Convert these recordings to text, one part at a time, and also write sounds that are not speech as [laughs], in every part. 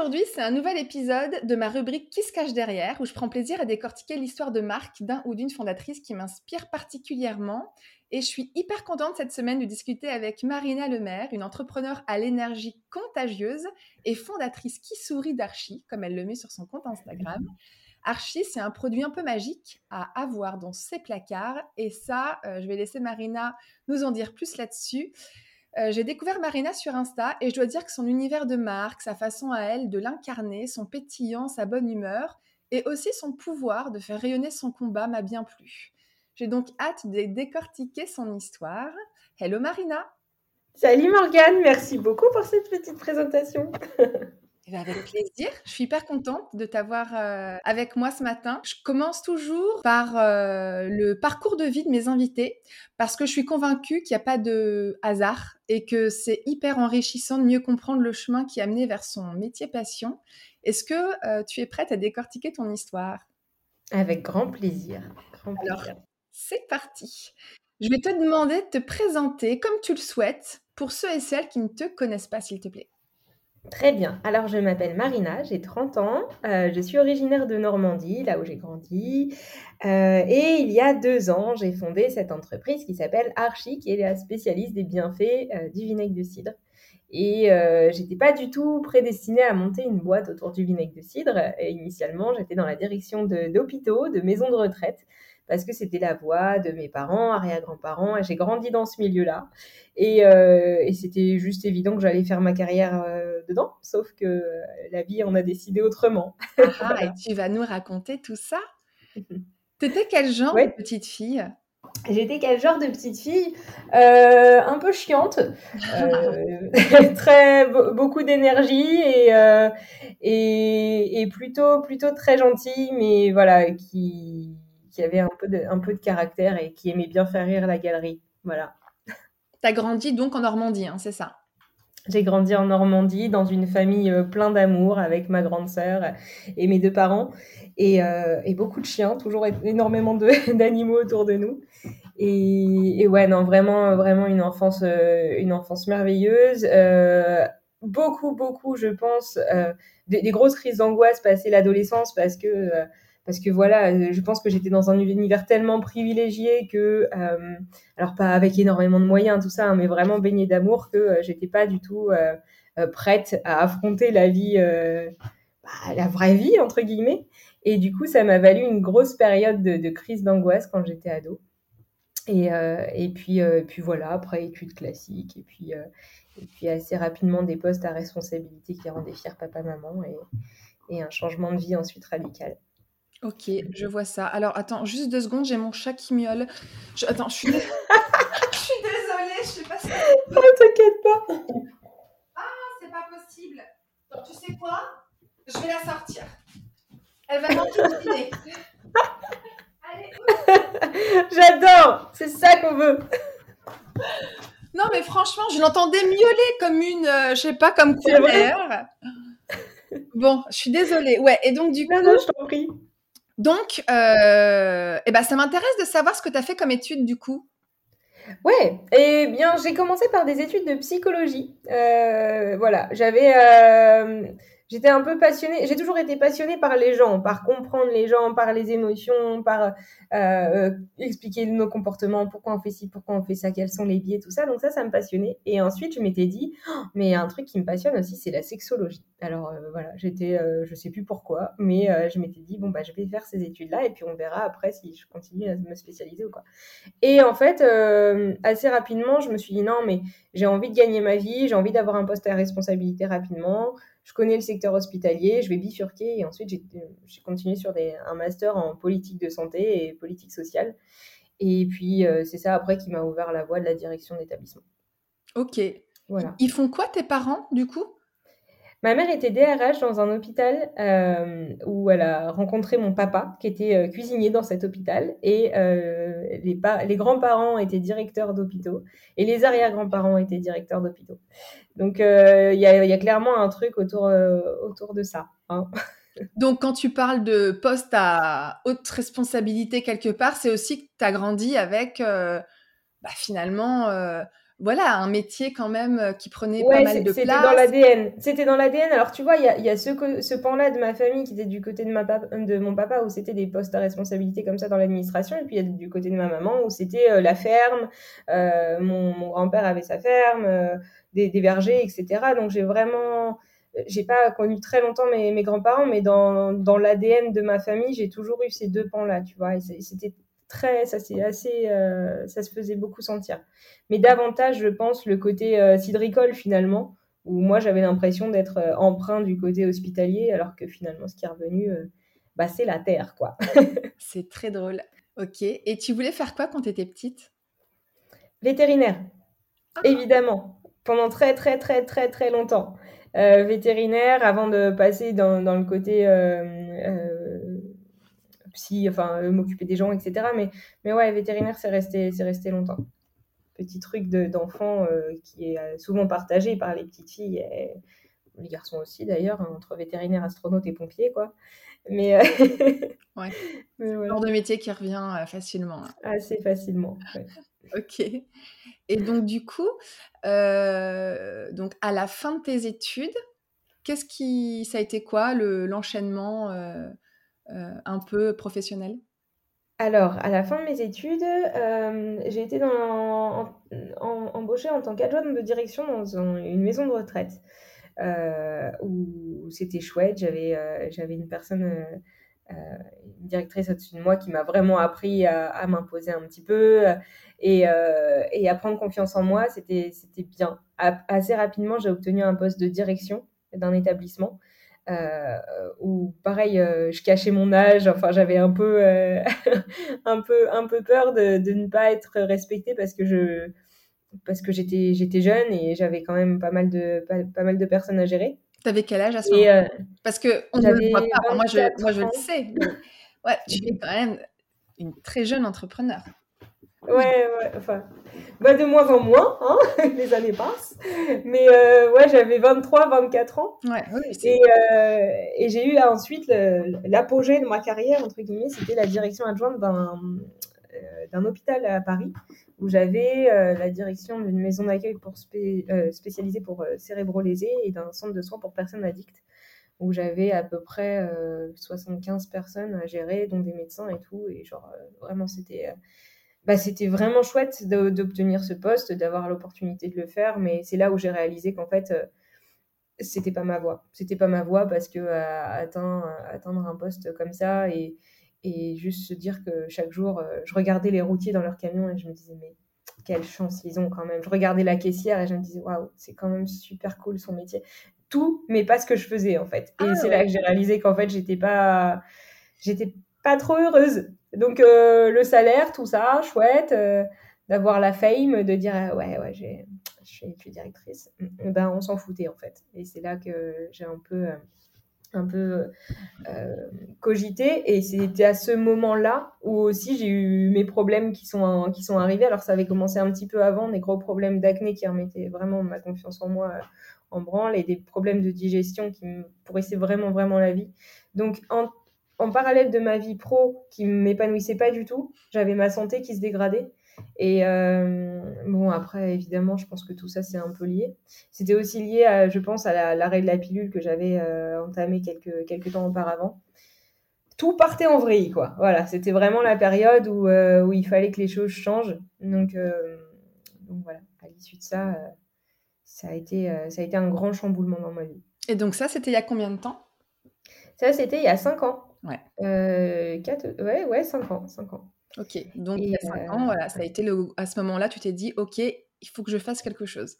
Aujourd'hui, c'est un nouvel épisode de ma rubrique Qui se cache derrière, où je prends plaisir à décortiquer l'histoire de marque d'un ou d'une fondatrice qui m'inspire particulièrement. Et je suis hyper contente cette semaine de discuter avec Marina Lemaire, une entrepreneure à l'énergie contagieuse et fondatrice qui sourit d'Archie, comme elle le met sur son compte Instagram. Archie, c'est un produit un peu magique à avoir dans ses placards. Et ça, euh, je vais laisser Marina nous en dire plus là-dessus. Euh, j'ai découvert Marina sur Insta et je dois dire que son univers de marque, sa façon à elle de l'incarner, son pétillant, sa bonne humeur et aussi son pouvoir de faire rayonner son combat m'a bien plu. J'ai donc hâte de décortiquer son histoire. Hello Marina Salut Morgane, merci beaucoup pour cette petite présentation. [laughs] Eh ben, avec plaisir. Je suis hyper contente de t'avoir euh, avec moi ce matin. Je commence toujours par euh, le parcours de vie de mes invités parce que je suis convaincue qu'il n'y a pas de hasard et que c'est hyper enrichissant de mieux comprendre le chemin qui a mené vers son métier passion. Est-ce que euh, tu es prête à décortiquer ton histoire? Avec grand plaisir. Alors, c'est parti. Je vais te demander de te présenter comme tu le souhaites pour ceux et celles qui ne te connaissent pas, s'il te plaît. Très bien. Alors, je m'appelle Marina, j'ai 30 ans. Euh, je suis originaire de Normandie, là où j'ai grandi. Euh, et il y a deux ans, j'ai fondé cette entreprise qui s'appelle Archie, qui est la spécialiste des bienfaits euh, du vinaigre de cidre. Et j'étais pas du tout prédestinée à monter une boîte autour du vinaigre de cidre. Et initialement, j'étais dans la direction d'hôpitaux, de, maisons de retraite parce que c'était la voix de mes parents, arrière-grands-parents, et j'ai grandi dans ce milieu-là. Et, c'était juste évident que j'allais faire ma carrière dedans, sauf que la vie en a décidé autrement. [laughs] Ah, et tu vas nous raconter tout ça? [laughs] T'étais quel genre de petite fille? J'étais quel genre de petite fille? Euh, Un peu chiante, euh, [laughs] très beaucoup d'énergie et, euh, et, et plutôt plutôt très gentille, mais voilà qui qui avait un peu de un peu de caractère et qui aimait bien faire rire la galerie. Voilà. T'as grandi donc en Normandie, hein, c'est ça? J'ai grandi en Normandie dans une famille euh, plein d'amour avec ma grande sœur et mes deux parents et, euh, et beaucoup de chiens, toujours énormément [laughs] d'animaux autour de nous. Et, et, ouais, non, vraiment, vraiment une enfance, euh, une enfance merveilleuse. Euh, beaucoup, beaucoup, je pense, euh, des, des, grosses crises d'angoisse passées l'adolescence parce que parce que voilà, euh, je pense que j'étais dans un univers tellement privilégié que, euh, alors pas avec énormément de moyens, tout ça, hein, mais vraiment baigné d'amour, que euh, j'étais pas du tout prête à affronter la vie, bah, la vraie vie entre guillemets. Et du coup, ça m'a valu une grosse période de, crise d'angoisse quand j'étais ado. Et, et puis, voilà, après études classiques, et puis, assez rapidement des postes à responsabilité qui rendaient fiers papa-maman, et un changement de vie ensuite radical. Ok, je vois ça. Alors, attends, juste deux secondes, j'ai mon chat qui miaule. Attends, je suis, [laughs] [laughs] je suis désolée, je sais pas si... Non, t'inquiète pas. Ah, c'est pas possible. Donc, tu sais quoi? Je vais la sortir. Elle va m'enquiquiner. [laughs] Allez, J'adore C'est ça qu'on veut Non, mais franchement, je l'entendais miauler comme une, euh, je sais pas, comme quoi Bon, je suis désolée. Ouais, et donc du coup... Non, non, je t'en prie. Donc, euh, eh ben, ça m'intéresse de savoir ce que tu as fait comme étude du coup. Ouais, eh bien, j'ai commencé par des études de psychologie. Euh, voilà, j'avais, euh, j'étais un peu passionnée, j'ai toujours été passionnée par les gens, par comprendre les gens, par les émotions, par euh, expliquer nos comportements, pourquoi on fait ci, pourquoi on fait ça, quels sont les biais, tout ça. Donc ça, ça me passionnait. Et ensuite, je m'étais dit, oh, mais un truc qui me passionne aussi, c'est la sexologie. Alors euh, voilà, j'étais, euh, je sais plus pourquoi, mais euh, je m'étais dit, bon, bah, je vais faire ces études-là et puis on verra après si je continue à me spécialiser ou quoi. Et en fait, euh, assez rapidement, je me suis dit, non, mais j'ai envie de gagner ma vie, j'ai envie d'avoir un poste à responsabilité rapidement je connais le secteur hospitalier, je vais bifurquer et ensuite j'ai continué sur des, un master en politique de santé et politique sociale. Et puis euh, c'est ça après qui m'a ouvert la voie de la direction d'établissement. Ok. Voilà. Ils font quoi tes parents du coup? Ma mère était DRH dans un hôpital euh, où elle a rencontré mon papa, qui était euh, cuisinier dans cet hôpital, et euh, les, grands-parents étaient directeurs d'hôpitaux, et les arrière-grands-parents étaient directeurs d'hôpitaux. Donc il y, a, clairement un truc autour, autour de ça. Hein. [laughs] Donc quand tu parles de poste à haute responsabilité quelque part, c'est aussi que tu as grandi avec bah, finalement voilà, un métier quand même euh, qui prenait pas mal de place. C'était dans l'ADN. C'était dans l'ADN. Alors, tu vois, il y a, y a, ce, ce pan-là de ma famille qui était du côté de, ma de mon papa où c'était des postes à responsabilité comme ça dans l'administration. Et puis, il y a du côté de ma maman où c'était euh, la ferme. Euh, mon, mon grand-père avait sa ferme, euh, des, des, vergers, etc. Donc, j'ai vraiment. J'ai pas connu très longtemps mes, mes grands-parents, mais dans, dans l'ADN de ma famille, j'ai toujours eu ces deux pans-là, tu vois. Et c'était très, ça c'est assez, euh, ça se faisait beaucoup sentir. Mais davantage, je pense, le côté euh, cidricole finalement, où moi j'avais l'impression d'être euh, emprunt du côté hospitalier, alors que finalement ce qui est revenu, bah, c'est la terre, quoi. [laughs] c'est très drôle. Ok. Et tu voulais faire quoi quand tu étais petite? Vétérinaire, ah. évidemment, pendant très très très très très longtemps. vétérinaire avant de passer dans, dans le côté psy, enfin euh, m'occuper des gens, etc. Mais, mais ouais, vétérinaire, c'est resté, c'est resté longtemps. Petit truc d'enfant euh, qui est euh, souvent partagé par les petites filles et les garçons aussi d'ailleurs, hein, entre vétérinaire, astronaute et pompier, quoi. Mais [laughs] ouais, c'est le genre de métier qui revient facilement. Assez facilement. [laughs] ok. Et donc du coup, donc à la fin de tes études, qu'est-ce qui, ça a été quoi le l'enchaînement euh, un peu professionnel? Alors, à la fin de mes études, euh, j'ai été embauchée en tant qu'adjointe de direction dans une maison de retraite euh, où c'était chouette. J'avais une personne, une directrice au-dessus de moi qui m'a vraiment appris à, m'imposer un petit peu et, à prendre confiance en moi. C'était bien. assez rapidement, j'ai obtenu un poste de direction d'un établissement. Euh, où pareil, euh, je cachais mon âge. Enfin, j'avais un peu, euh, [laughs] un peu, un peu peur de, de, ne pas être respectée parce que je, parce que j'étais, j'étais jeune et j'avais quand même pas mal de, pas, mal de personnes à gérer. T'avais quel âge à ce moment-là? Parce que on ne le voit pas. Moi, je, moi, je le sais. Ouais, tu es quand même une très jeune entrepreneur. Ouais, ouais, enfin, bah de moins en moins, hein, [laughs] les années passent. Mais euh, ouais, j'avais 23, 24 ans. Ouais, et, euh, et j'ai eu ensuite l'apogée de ma carrière, entre guillemets, c'était la direction adjointe d'un euh, d'un hôpital à Paris, où j'avais la direction d'une maison d'accueil pour spécialisée pour cérébro-lésés et d'un centre de soins pour personnes addictes, où j'avais à peu près 75 personnes à gérer, dont des médecins et tout. Et genre, vraiment, c'était bah, c'était vraiment chouette d'obtenir ce poste, d'avoir l'opportunité de le faire, mais c'est là où j'ai réalisé qu'en fait, euh, c'était pas ma voie. C'était pas ma voie parce que atteindre, atteindre un poste comme ça et, et juste se dire que chaque jour, euh, je regardais les routiers dans leur camion et je me disais, mais quelle chance ils ont quand même. Je regardais la caissière et je me disais, waouh, c'est quand même super cool son métier. Tout, mais pas ce que je faisais en fait. Et ah c'est là que j'ai réalisé qu'en fait, j'étais pas, j'étais pas trop heureuse. Donc euh, le salaire, tout ça, chouette, euh, d'avoir la fame, de dire euh, ouais ouais j'ai, je suis directrice. Mm, ben on s'en foutait en fait. Et c'est là que j'ai un peu un peu cogité et c'était à ce moment-là où aussi j'ai eu mes problèmes qui sont qui sont arrivés. Alors ça avait commencé un petit peu avant, des gros problèmes d'acné qui remettaient vraiment ma confiance en moi en branle et des problèmes de digestion qui me pourrissaient vraiment vraiment la vie. Donc en en parallèle de ma vie pro qui m'épanouissait pas du tout, j'avais ma santé qui se dégradait. Et euh, bon, après, évidemment, je pense que tout ça, c'est un peu lié. C'était aussi lié, à, je pense, à l'arrêt de la pilule que j'avais euh, entamé quelques, quelques temps auparavant. Tout partait en vrille, quoi. Voilà, c'était vraiment la période où, euh, où il fallait que les choses changent. Donc, donc voilà, à l'issue de ça, ça, a été, ça a été un grand chamboulement dans ma vie. Et donc ça, c'était il y a combien de temps? Ça, c'était il y a cinq ans. Ouais. Euh, ouais, ouais, 5 ans, 5 ans. Ok, donc il y a 5 ans, voilà, ça a été le... à ce moment-là, tu t'es dit, ok, il faut que je fasse quelque chose.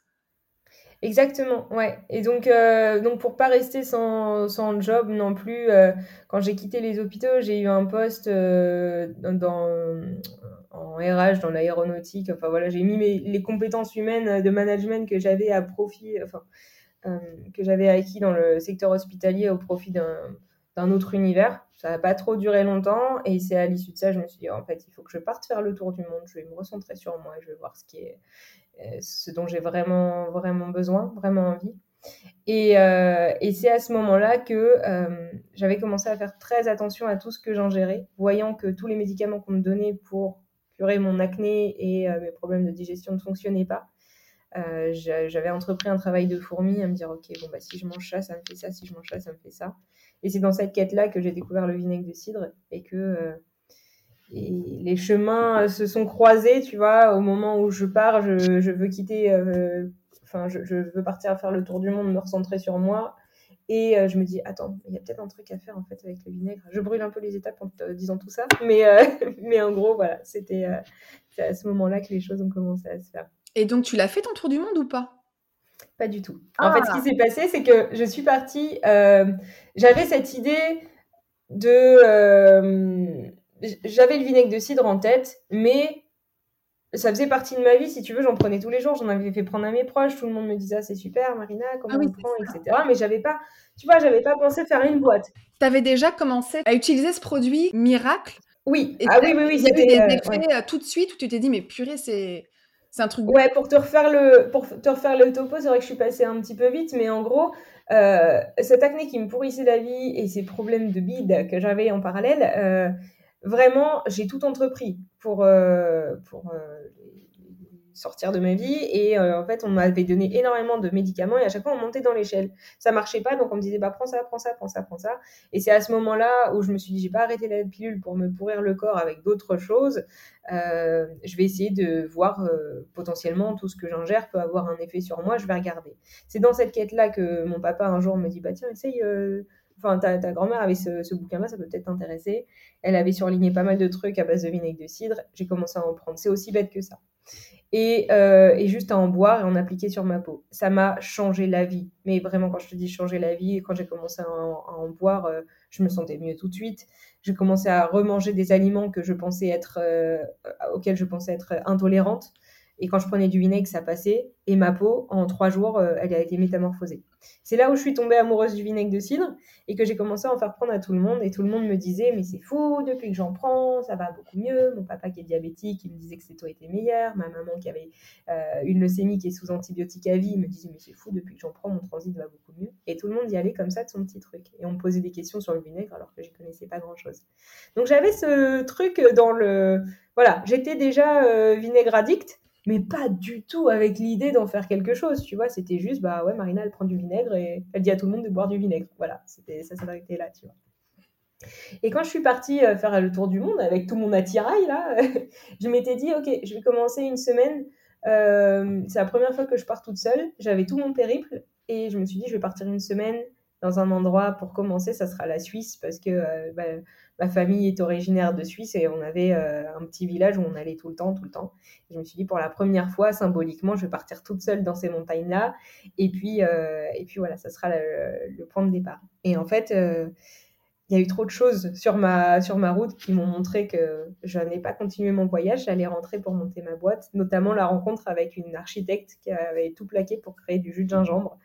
Exactement, ouais. Et donc, euh, donc pour pas rester sans, sans job non plus, euh, quand j'ai quitté les hôpitaux, j'ai eu un poste euh, dans, en RH, dans l'aéronautique. Enfin voilà, j'ai mis mes, les compétences humaines de management que j'avais à profit, enfin que j'avais acquis dans le secteur hospitalier au profit d'un autre univers. Ça n'a pas trop duré longtemps et c'est à l'issue de ça, je me suis dit, en fait, il faut que je parte faire le tour du monde, je vais me recentrer sur moi, je vais voir ce, qui est, ce dont j'ai vraiment, vraiment besoin, vraiment envie. Et, euh, et c'est à ce moment-là que euh, j'avais commencé à faire très attention à tout ce que j'ingérais, voyant que tous les médicaments qu'on me donnait pour curer mon acné et euh, mes problèmes de digestion ne fonctionnaient pas. j'avais entrepris un travail de fourmi à me dire, ok, bon, bah, si je mange ça, ça me fait ça, si je mange ça, ça me fait ça. Et c'est dans cette quête-là que j'ai découvert le vinaigre de cidre et que et les chemins se sont croisés, tu vois, au moment où je pars, je, veux quitter Enfin, je, veux partir faire le tour du monde, me recentrer sur moi. Et euh, je me dis, attends, il y a peut-être un truc à faire en fait avec le vinaigre. Je brûle un peu les étapes en te disant tout ça, mais, euh, [laughs] mais en gros, voilà, c'était euh, à ce moment-là que les choses ont commencé à se faire. Et donc, tu l'as fait ton tour du monde ou pas? Pas du tout. En fait, ce qui ah. s'est passé, c'est que je suis partie. J'avais cette idée de. J'avais le vinaigre de cidre en tête, mais ça faisait partie de ma vie, si tu veux, j'en prenais tous les jours, j'en avais fait prendre à mes proches, tout le monde me disait ah, c'est super Marina, comment ah on prend, etc. Mais j'avais pas, tu vois, j'avais pas pensé faire une boîte. Tu avais déjà commencé à utiliser ce produit miracle? Oui, ah oui, oui, oui. Il y avait des euh, effets euh, tout de suite où tu t'es dit mais purée, c'est. C'est un truc. Ouais, pour te refaire le, pour te refaire topo, c'est vrai que je suis passée un petit peu vite, mais en gros, euh, cette acné qui me pourrissait la vie et ces problèmes de bide que j'avais en parallèle, euh, vraiment, j'ai tout entrepris pour, euh, pour sortir de ma vie. Et euh, en fait, on m'avait donné énormément de médicaments et à chaque fois, on montait dans l'échelle. Ça marchait pas, donc on me disait, bah, prends ça, prends ça, prends ça, prends ça. Et c'est à ce moment-là où je me suis dit, j'ai pas arrêté la pilule pour me pourrir le corps avec d'autres choses. je vais essayer de voir potentiellement tout ce que j'ingère peut avoir un effet sur moi. Je vais regarder. C'est dans cette quête-là que mon papa un jour me dit, bah, tiens, essaye enfin ta, ta grand-mère avait ce, bouquin-là, ça peut peut-être t'intéresser. Elle avait surligné pas mal de trucs à base de vinaigre de cidre. J'ai commencé à en prendre. C'est aussi bête que ça. Et, euh, et, juste à en boire et en appliquer sur ma peau. Ça m'a changé la vie. Mais vraiment, quand je te dis changer la vie, quand j'ai commencé à en, boire, euh, je me sentais mieux tout de suite. J'ai commencé à remanger des aliments que je pensais être, euh, auxquels je pensais être intolérante. Et quand je prenais du vinaigre, ça passait. Et ma peau, en trois jours, euh, elle a été métamorphosée. C'est là où je suis tombée amoureuse du vinaigre de cidre et que j'ai commencé à en faire prendre à tout le monde. Et tout le monde me disait, mais c'est fou, depuis que j'en prends, ça va beaucoup mieux. Mon papa qui est diabétique, il me disait que c'est toi était meilleur. Ma maman qui avait euh, une leucémie qui est sous antibiotiques à vie, me disait, mais c'est fou, depuis que j'en prends, mon transit va beaucoup mieux. Et tout le monde y allait comme ça de son petit truc. Et on me posait des questions sur le vinaigre alors que je connaissais pas grand-chose. Donc j'avais ce truc dans le... Voilà, j'étais déjà euh, vinaigre addict mais pas du tout avec l'idée d'en faire quelque chose, tu vois. C'était juste, bah ouais, Marina, elle prend du vinaigre et elle dit à tout le monde de boire du vinaigre. Voilà, c'était ça s'arrêtait là, tu vois. Et quand je suis partie euh, faire le tour du monde avec tout mon attirail, là, [laughs] je m'étais dit, ok, je vais commencer une semaine. Euh, c'est la première fois que je pars toute seule. J'avais tout mon périple et je me suis dit, je vais partir une semaine dans un endroit pour commencer, ça sera la Suisse parce que euh, bah, ma famille est originaire de Suisse et on avait euh, un petit village où on allait tout le temps, tout le temps. je me suis dit pour la première fois, symboliquement, je vais partir toute seule dans ces montagnes-là. Et puis, euh, et puis voilà, ça sera le, point de départ. Et en fait, il y a eu trop de choses sur ma, sur ma route qui m'ont montré que je n'allais pas continuer mon voyage, j'allais rentrer pour monter ma boîte, notamment la rencontre avec une architecte qui avait tout plaqué pour créer du jus de gingembre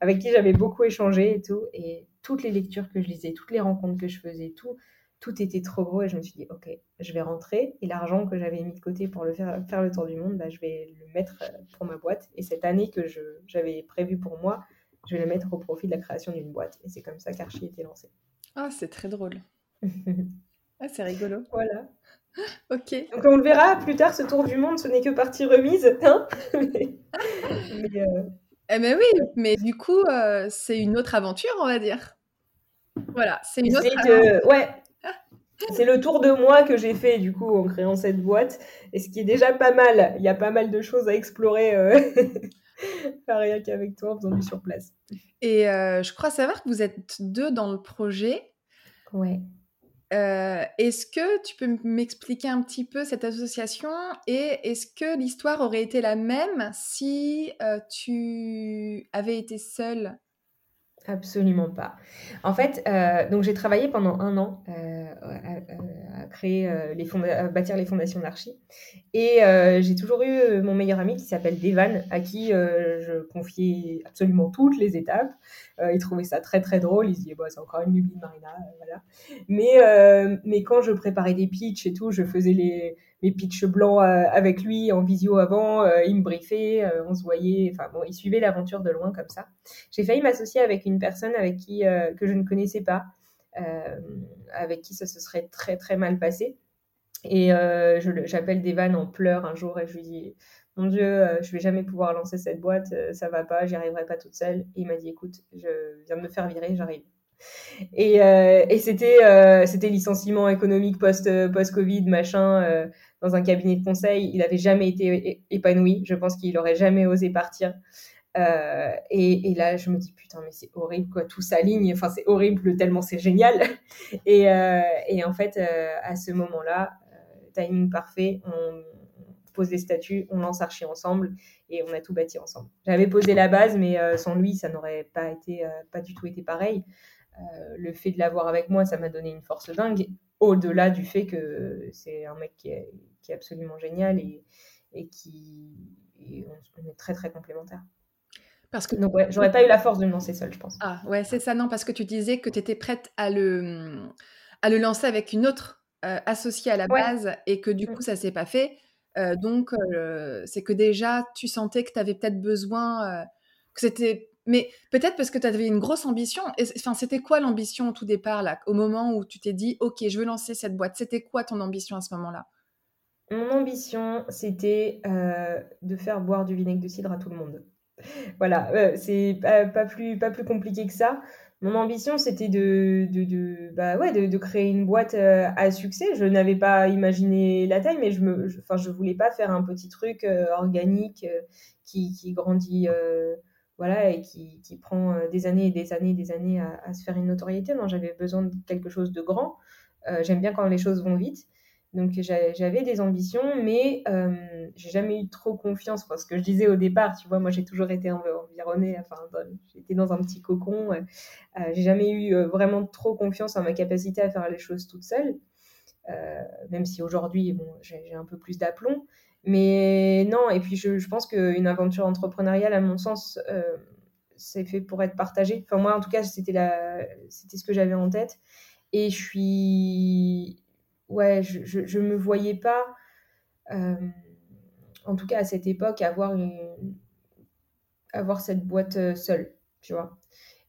avec qui j'avais beaucoup échangé et tout. Et toutes les lectures que je lisais, toutes les rencontres que je faisais, tout, tout était trop gros. Et je me suis dit, OK, je vais rentrer. Et l'argent que j'avais mis de côté pour le faire, faire le tour du monde, bah, je vais le mettre euh, pour ma boîte. Et cette année que j'avais prévue pour moi, je vais la mettre au profit de la création d'une boîte. Et c'est comme ça qu'Archie était lancé. Ah, c'est très drôle. [laughs] ah, c'est rigolo. Voilà. Ok. Donc on le verra plus tard, ce tour du monde, ce n'est que partie remise. Hein [laughs] mais, euh, eh ben oui, mais du coup, euh, c'est une autre aventure, on va dire. Voilà, c'est une autre aventure. Ouais, c'est le tour de moi que j'ai fait du coup en créant cette boîte, et ce qui est déjà pas mal. Il y a pas mal de choses à explorer, euh... [laughs] rien qu'avec toi en faisant du sur place. Et euh, je crois savoir que vous êtes deux dans le projet. Ouais. Euh, est-ce que tu peux m'expliquer un petit peu cette association et est-ce que l'histoire aurait été la même si euh, tu avais été seule Absolument pas. En fait, euh, donc j'ai travaillé pendant un an euh, à, créer euh, à bâtir les fondations d'archi, et j'ai toujours eu mon meilleur ami qui s'appelle Devan, à qui je confiais absolument toutes les étapes. il trouvait ça très très drôle. Il se disait bah, c'est encore une lubie de Marina, voilà. Mais mais quand je préparais des pitchs et tout, je faisais les mes pitchs blancs avec lui en visio avant, il me briefait, on se voyait, enfin bon, il suivait l'aventure de loin comme ça. J'ai failli m'associer avec une personne avec qui que je ne connaissais pas, avec qui ça se serait très très mal passé. Et j'appelle Devan en pleurs un jour et je lui dis mon Dieu, je vais jamais pouvoir lancer cette boîte, ça va pas, j'y arriverai pas toute seule. Et il m'a dit écoute, je viens de me faire virer, j'arrive. Et, et c'était c'était licenciement économique post post Covid machin dans un cabinet de conseil. Il n'avait jamais été épanoui. Je pense qu'il aurait jamais osé partir. Euh, et, là, je me dis putain, mais c'est horrible quoi, tout s'aligne. Enfin, c'est horrible tellement c'est génial. [laughs] et, euh, et, en fait, euh, à ce moment-là, timing parfait, on pose des statuts, on lance Archie ensemble et on a tout bâti ensemble. J'avais posé la base, mais sans lui, ça n'aurait pas été, pas du tout été pareil. Le fait de l'avoir avec moi, ça m'a donné une force dingue. Au-delà du fait que c'est un mec qui est, qui est absolument génial et, et qui et on, est très très complémentaires. Parce que donc ouais, j'aurais pas eu la force de me lancer seule, je pense. Ah ouais, c'est ça non parce que tu disais que tu étais prête à le à le lancer avec une autre euh, associée à la base et que du mm. coup ça s'est pas fait. Euh, donc euh, c'est que déjà tu sentais que tu avais peut-être besoin que c'était mais peut-être parce que tu avais une grosse ambition. Enfin, c'était quoi l'ambition au tout départ là, au moment où tu t'es dit OK, je veux lancer cette boîte. C'était quoi ton ambition à ce moment-là? Mon ambition, c'était euh, de faire boire du vinaigre de cidre à tout le monde. [laughs] voilà, euh, c'est pas, plus, pas plus compliqué que ça. Mon ambition, c'était de, de, de, bah ouais, de, de créer une boîte euh, à succès. Je n'avais pas imaginé la taille, mais je ne je, je voulais pas faire un petit truc organique qui, qui grandit voilà, et qui, prend des années et des années et des années à, se faire une notoriété. Non, j'avais besoin de quelque chose de grand. J'aime bien quand les choses vont vite. Donc j'avais des ambitions, mais euh, j'ai jamais eu trop confiance. Parce que je disais au départ, tu vois, moi j'ai toujours été environnée, enfin j'étais dans un petit cocon. Euh, euh, j'ai jamais eu euh, vraiment trop confiance en ma capacité à faire les choses toute seule. même si aujourd'hui, j'ai un peu plus d'aplomb. Mais non, et puis je, pense qu'une aventure entrepreneuriale, à mon sens, c'est fait pour être partagé. Enfin moi, en tout cas, c'était c'était ce que j'avais en tête. Et je suis ouais, je, je, me voyais pas, euh, en tout cas à cette époque, avoir, une, avoir cette boîte euh, seule, tu vois.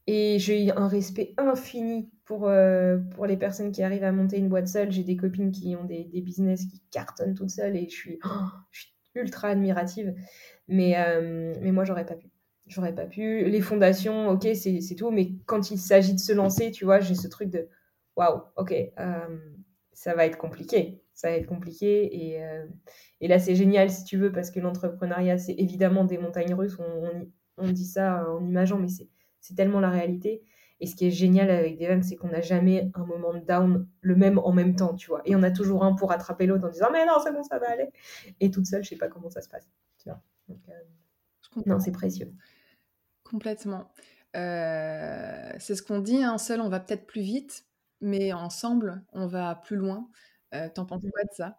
Et j'ai un respect infini pour, euh, pour les personnes qui arrivent à monter une boîte seule. J'ai des copines qui ont des, des, business qui cartonnent toutes seules et je suis, oh, ultra admirative. Mais, mais moi, j'aurais pas pu. J'aurais pas pu. Les fondations, ok, c'est tout. Mais quand il s'agit de se lancer, tu vois, j'ai ce truc de waouh, ok, ça va être compliqué. Ça va être compliqué. Et, euh, et là, c'est génial, si tu veux, parce que l'entrepreneuriat, c'est évidemment des montagnes russes. On, on, dit ça en imageant, mais c'est tellement la réalité. Et ce qui est génial avec Devon, c'est qu'on n'a jamais un moment de down le même en même temps, tu vois. Et on a toujours un pour attraper l'autre en disant Mais non, c'est bon, ça va aller. Et toute seule, je sais pas comment ça se passe. Tu vois. Euh, non, c'est précieux. Complètement. Euh, c'est ce qu'on dit, hein, seul, on va peut-être plus vite mais ensemble, on va plus loin. Euh, T'en penses quoi de ça?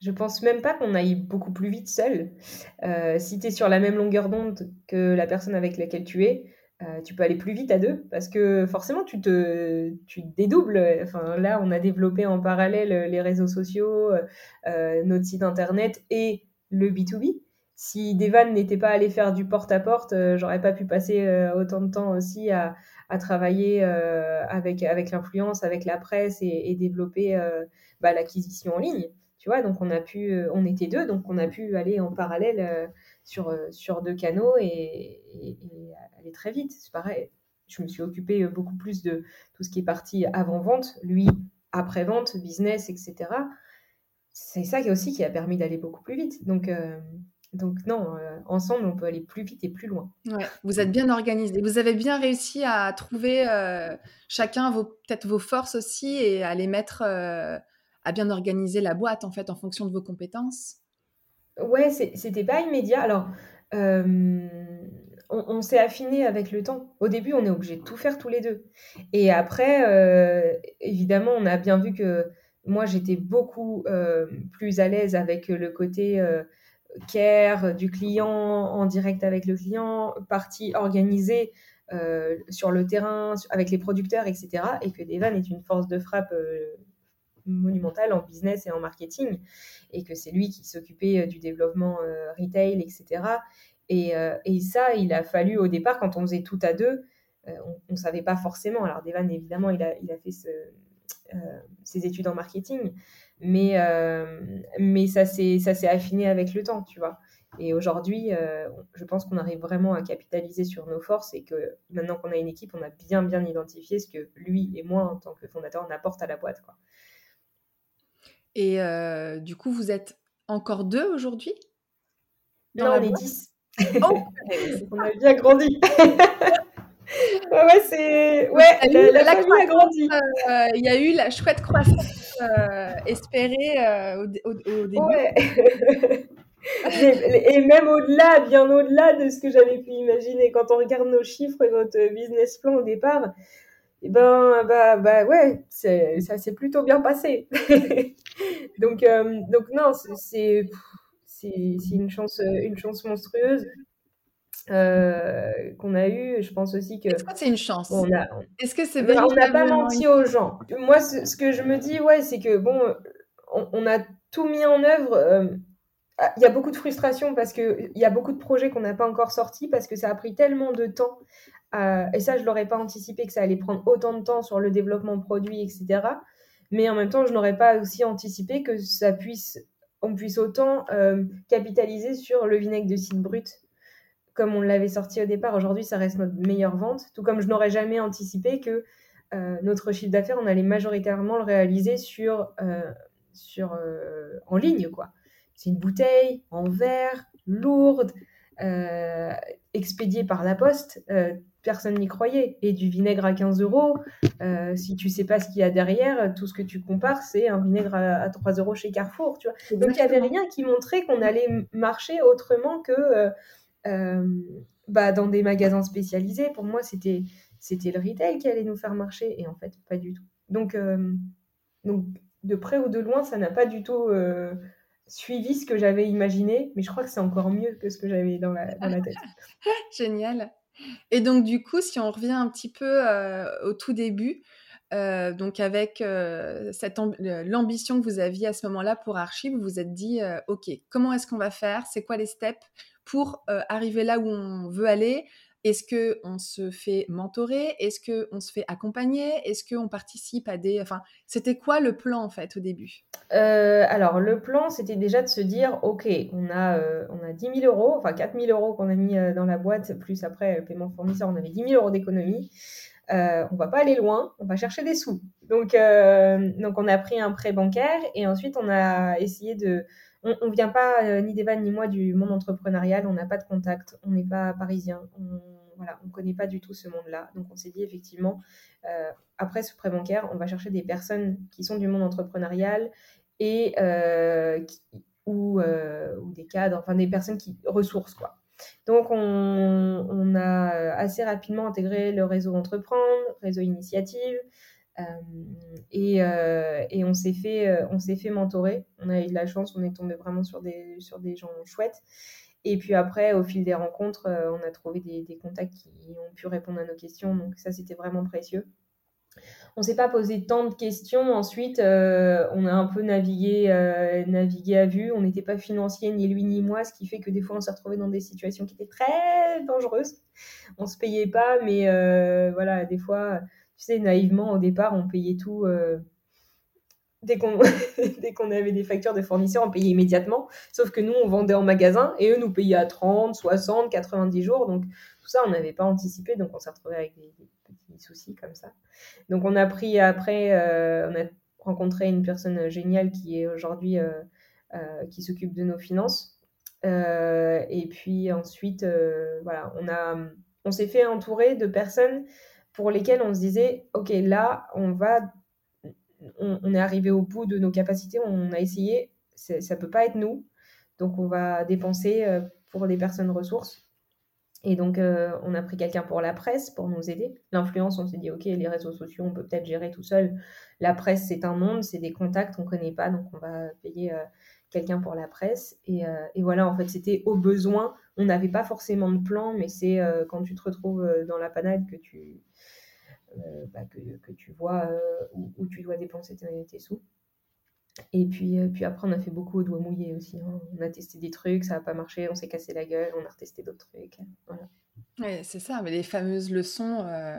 Je pense même pas qu'on aille beaucoup plus vite seul. Euh, si tu es sur la même longueur d'onde que la personne avec laquelle tu es, euh, tu peux aller plus vite à deux parce que forcément tu te, tu dédoubles. Enfin, là, on a développé en parallèle les réseaux sociaux, euh, notre site internet et le B2B. Si Devan n'était pas allé faire du porte-à-porte, j'aurais pas pu passer autant de temps aussi à, à travailler euh, avec, avec l'influence, avec la presse et, développer euh, bah, l'acquisition en ligne. Tu vois, donc on a pu, euh, on était deux, donc on a pu aller en parallèle sur, sur deux canaux et, aller très vite. C'est pareil, je me suis occupée beaucoup plus de tout ce qui est parti avant-vente, lui après-vente, business, etc. C'est ça qui aussi qui a permis d'aller beaucoup plus vite. Donc, donc non, euh, ensemble, on peut aller plus vite et plus loin. vous êtes bien organisé. Vous avez bien réussi à trouver euh, chacun vos peut-être vos forces aussi et à les mettre, euh, à bien organiser la boîte en fait en fonction de vos compétences. Ouais, c'était pas immédiat. Alors, on, s'est affiné avec le temps. Au début, on est obligé de tout faire tous les deux. Et après, euh, évidemment, on a bien vu que moi, j'étais beaucoup euh, plus à l'aise avec le côté euh, care du client, en direct avec le client, partie organisée sur le terrain, avec les producteurs, etc. Et que Devan est une force de frappe monumentale en business et en marketing. Et que c'est lui qui s'occupait du développement retail, etc. Euh, et, ça, il a fallu au départ, quand on faisait tout à deux, euh, on ne savait pas forcément. Alors, Devan, évidemment, il a, il a fait euh, ses études en marketing, mais, mais ça s'est affiné avec le temps, tu vois. Et aujourd'hui, je pense qu'on arrive vraiment à capitaliser sur nos forces et que maintenant qu'on a une équipe, on a bien, bien identifié ce que lui et moi, en tant que fondateur, on apporte à la boîte. Quoi. Et du coup, vous êtes encore deux aujourd'hui? Non, on est dix. Oh, [laughs] on a bien grandi. [laughs] ouais, c'est. Ouais, la, famille a grandi. Euh, il y a eu la chouette croissance euh, espérée euh, au, début. Ouais. [laughs] et même au-delà, bien au-delà de ce que j'avais pu imaginer. Quand on regarde nos chiffres et notre business plan au départ, et eh ben, bah, bah ouais, ça s'est plutôt bien passé. Donc, donc non, c'est une chance, une chance monstrueuse. Euh, qu'on a eue. Je pense aussi que. Est-ce que c'est une chance? Est-ce que c'est On n'a pas menti aux gens. Moi, ce, que je me dis, ouais, c'est que bon, on, a tout mis en œuvre. Euh, il y a beaucoup de frustration parce qu'il y a beaucoup de projets qu'on n'a pas encore sortis parce que ça a pris tellement de temps. et ça, je l'aurais pas anticipé que ça allait prendre autant de temps sur le développement produit, etc. Mais en même temps, je n'aurais pas aussi anticipé que ça puisse on puisse autant euh, capitaliser sur le vinaigre de cidre brut comme on l'avait sorti au départ. Aujourd'hui, ça reste notre meilleure vente. Tout comme je n'aurais jamais anticipé que euh, notre chiffre d'affaires, on allait majoritairement le réaliser sur, euh, sur, en ligne. quoi. C'est une bouteille en verre, lourde, expédiée par la poste personne n'y croyait. Et du vinaigre à 15 euros, euh, si tu sais pas ce qu'il y a derrière, tout ce que tu compares, c'est un vinaigre à, 3 euros chez Carrefour. Tu vois Donc il n'y avait rien qui montrait qu'on allait marcher autrement que euh, euh, bah, dans des magasins spécialisés. Pour moi, c'était c'était le retail qui allait nous faire marcher. Et en fait, pas du tout. Donc, donc de près ou de loin, ça n'a pas du tout suivi ce que j'avais imaginé. Mais je crois que c'est encore mieux que ce que j'avais dans la, dans la tête. [laughs] Génial. Et donc du coup, si on revient un petit peu, au tout début, donc avec, l'ambition que vous aviez à ce moment-là pour Archie, vous vous êtes dit: «OK, comment est-ce qu'on va faire? C'est quoi les steps pour, arriver là où on veut aller?» Est-ce qu'on se fait mentorer? Est-ce qu'on se fait accompagner? Est-ce qu'on participe à des enfin, c'était quoi le plan, en fait, au début? Euh, alors le plan, c'était déjà de se dire: «OK, on a, euh, on a 10 000 euros, enfin 4 000 euros qu'on a mis, euh, dans la boîte, plus après le paiement fournisseur, on avait 10 000 euros d'économie. Euh, on va pas aller loin, on va chercher des sous». Donc donc on a pris un prêt bancaire et ensuite on a essayé de on ne vient pas, ni Devan ni moi, du monde entrepreneurial, on n'a pas de contact, on n'est pas parisien, on on ne connaît pas du tout ce monde-là. Donc on s'est dit effectivement, euh, après ce prêt bancaire, on va chercher des personnes qui sont du monde entrepreneurial et euh, ou, euh, des cadres, enfin des personnes qui ressourcent quoi. Donc on, a assez rapidement intégré le réseau Entreprendre, réseau Initiative. Et, et, on s'est fait, on s'est fait mentorer. On a eu de la chance, on est tombé vraiment sur des, sur des gens chouettes. Et puis après, au fil des rencontres, euh, on a trouvé des, contacts qui ont pu répondre à nos questions. Donc ça, c'était vraiment précieux. On ne s'est pas posé tant de questions. Ensuite, euh, on a un peu navigué, euh, navigué à vue. On n'était pas financier, ni lui ni moi, ce qui fait que des fois, on s'est retrouvé dans des situations qui étaient très dangereuses. On ne se payait pas, mais voilà, des fois, tu sais, naïvement, au départ, on payait tout dès qu'on [laughs] dès qu'on avait des factures de fournisseurs, on payait immédiatement. Sauf que nous, on vendait en magasin et eux nous payaient à 30, 60, 90 jours. Donc tout ça, on n'avait pas anticipé. Donc on s'est retrouvé avec des, petits soucis comme ça. Donc on a pris après, euh, on a rencontré une personne géniale qui est aujourd'hui euh, euh, qui s'occupe de nos finances. et puis ensuite, voilà, on a on s'est fait entourer de personnes pour lesquelles on se disait, ok, là, on va on, est arrivé au bout de nos capacités, on a essayé, ça peut pas être nous, donc on va dépenser euh, pour les personnes ressources. Et donc, euh, on a pris quelqu'un pour la presse pour nous aider. L'influence, on s'est dit, OK, les réseaux sociaux, on peut peut-être gérer tout seul. La presse, c'est un monde, c'est des contacts qu'on ne connaît pas, donc on va payer euh, quelqu'un pour la presse. Et, euh, et, voilà, en fait, c'était au besoin. On n'avait pas forcément de plan, mais c'est quand tu te retrouves dans la panade que tu, bah, que, que, tu vois où, où, tu dois dépenser tes, tes sous. Et puis, euh, puis après, on a fait beaucoup au doigt mouillé aussi. Hein. On a testé des trucs, ça n'a pas marché, on s'est cassé la gueule, on a retesté d'autres trucs. Voilà. Oui, c'est ça, mais les fameuses leçons, euh,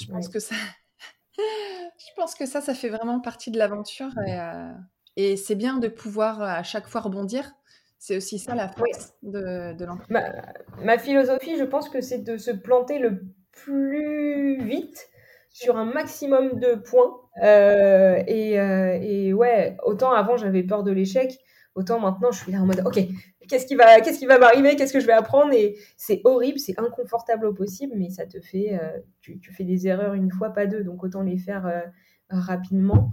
je pense que ça. [laughs] je pense que ça, ça fait vraiment partie de l'aventure et, euh, et c'est bien de pouvoir à chaque fois rebondir. C'est aussi ça la force de, de l'entreprise. Ma, ma, philosophie, je pense que c'est de se planter le plus vite sur un maximum de points. Euh, et, euh, et, ouais, autant avant j'avais peur de l'échec, autant maintenant je suis là en mode ok, qu'est-ce qui va, qu'est-ce qui va m'arriver, qu'est-ce que je vais apprendre? Et c'est horrible, c'est inconfortable au possible, mais ça te fait, euh, tu, tu, fais des erreurs une fois pas deux, donc autant les faire euh, rapidement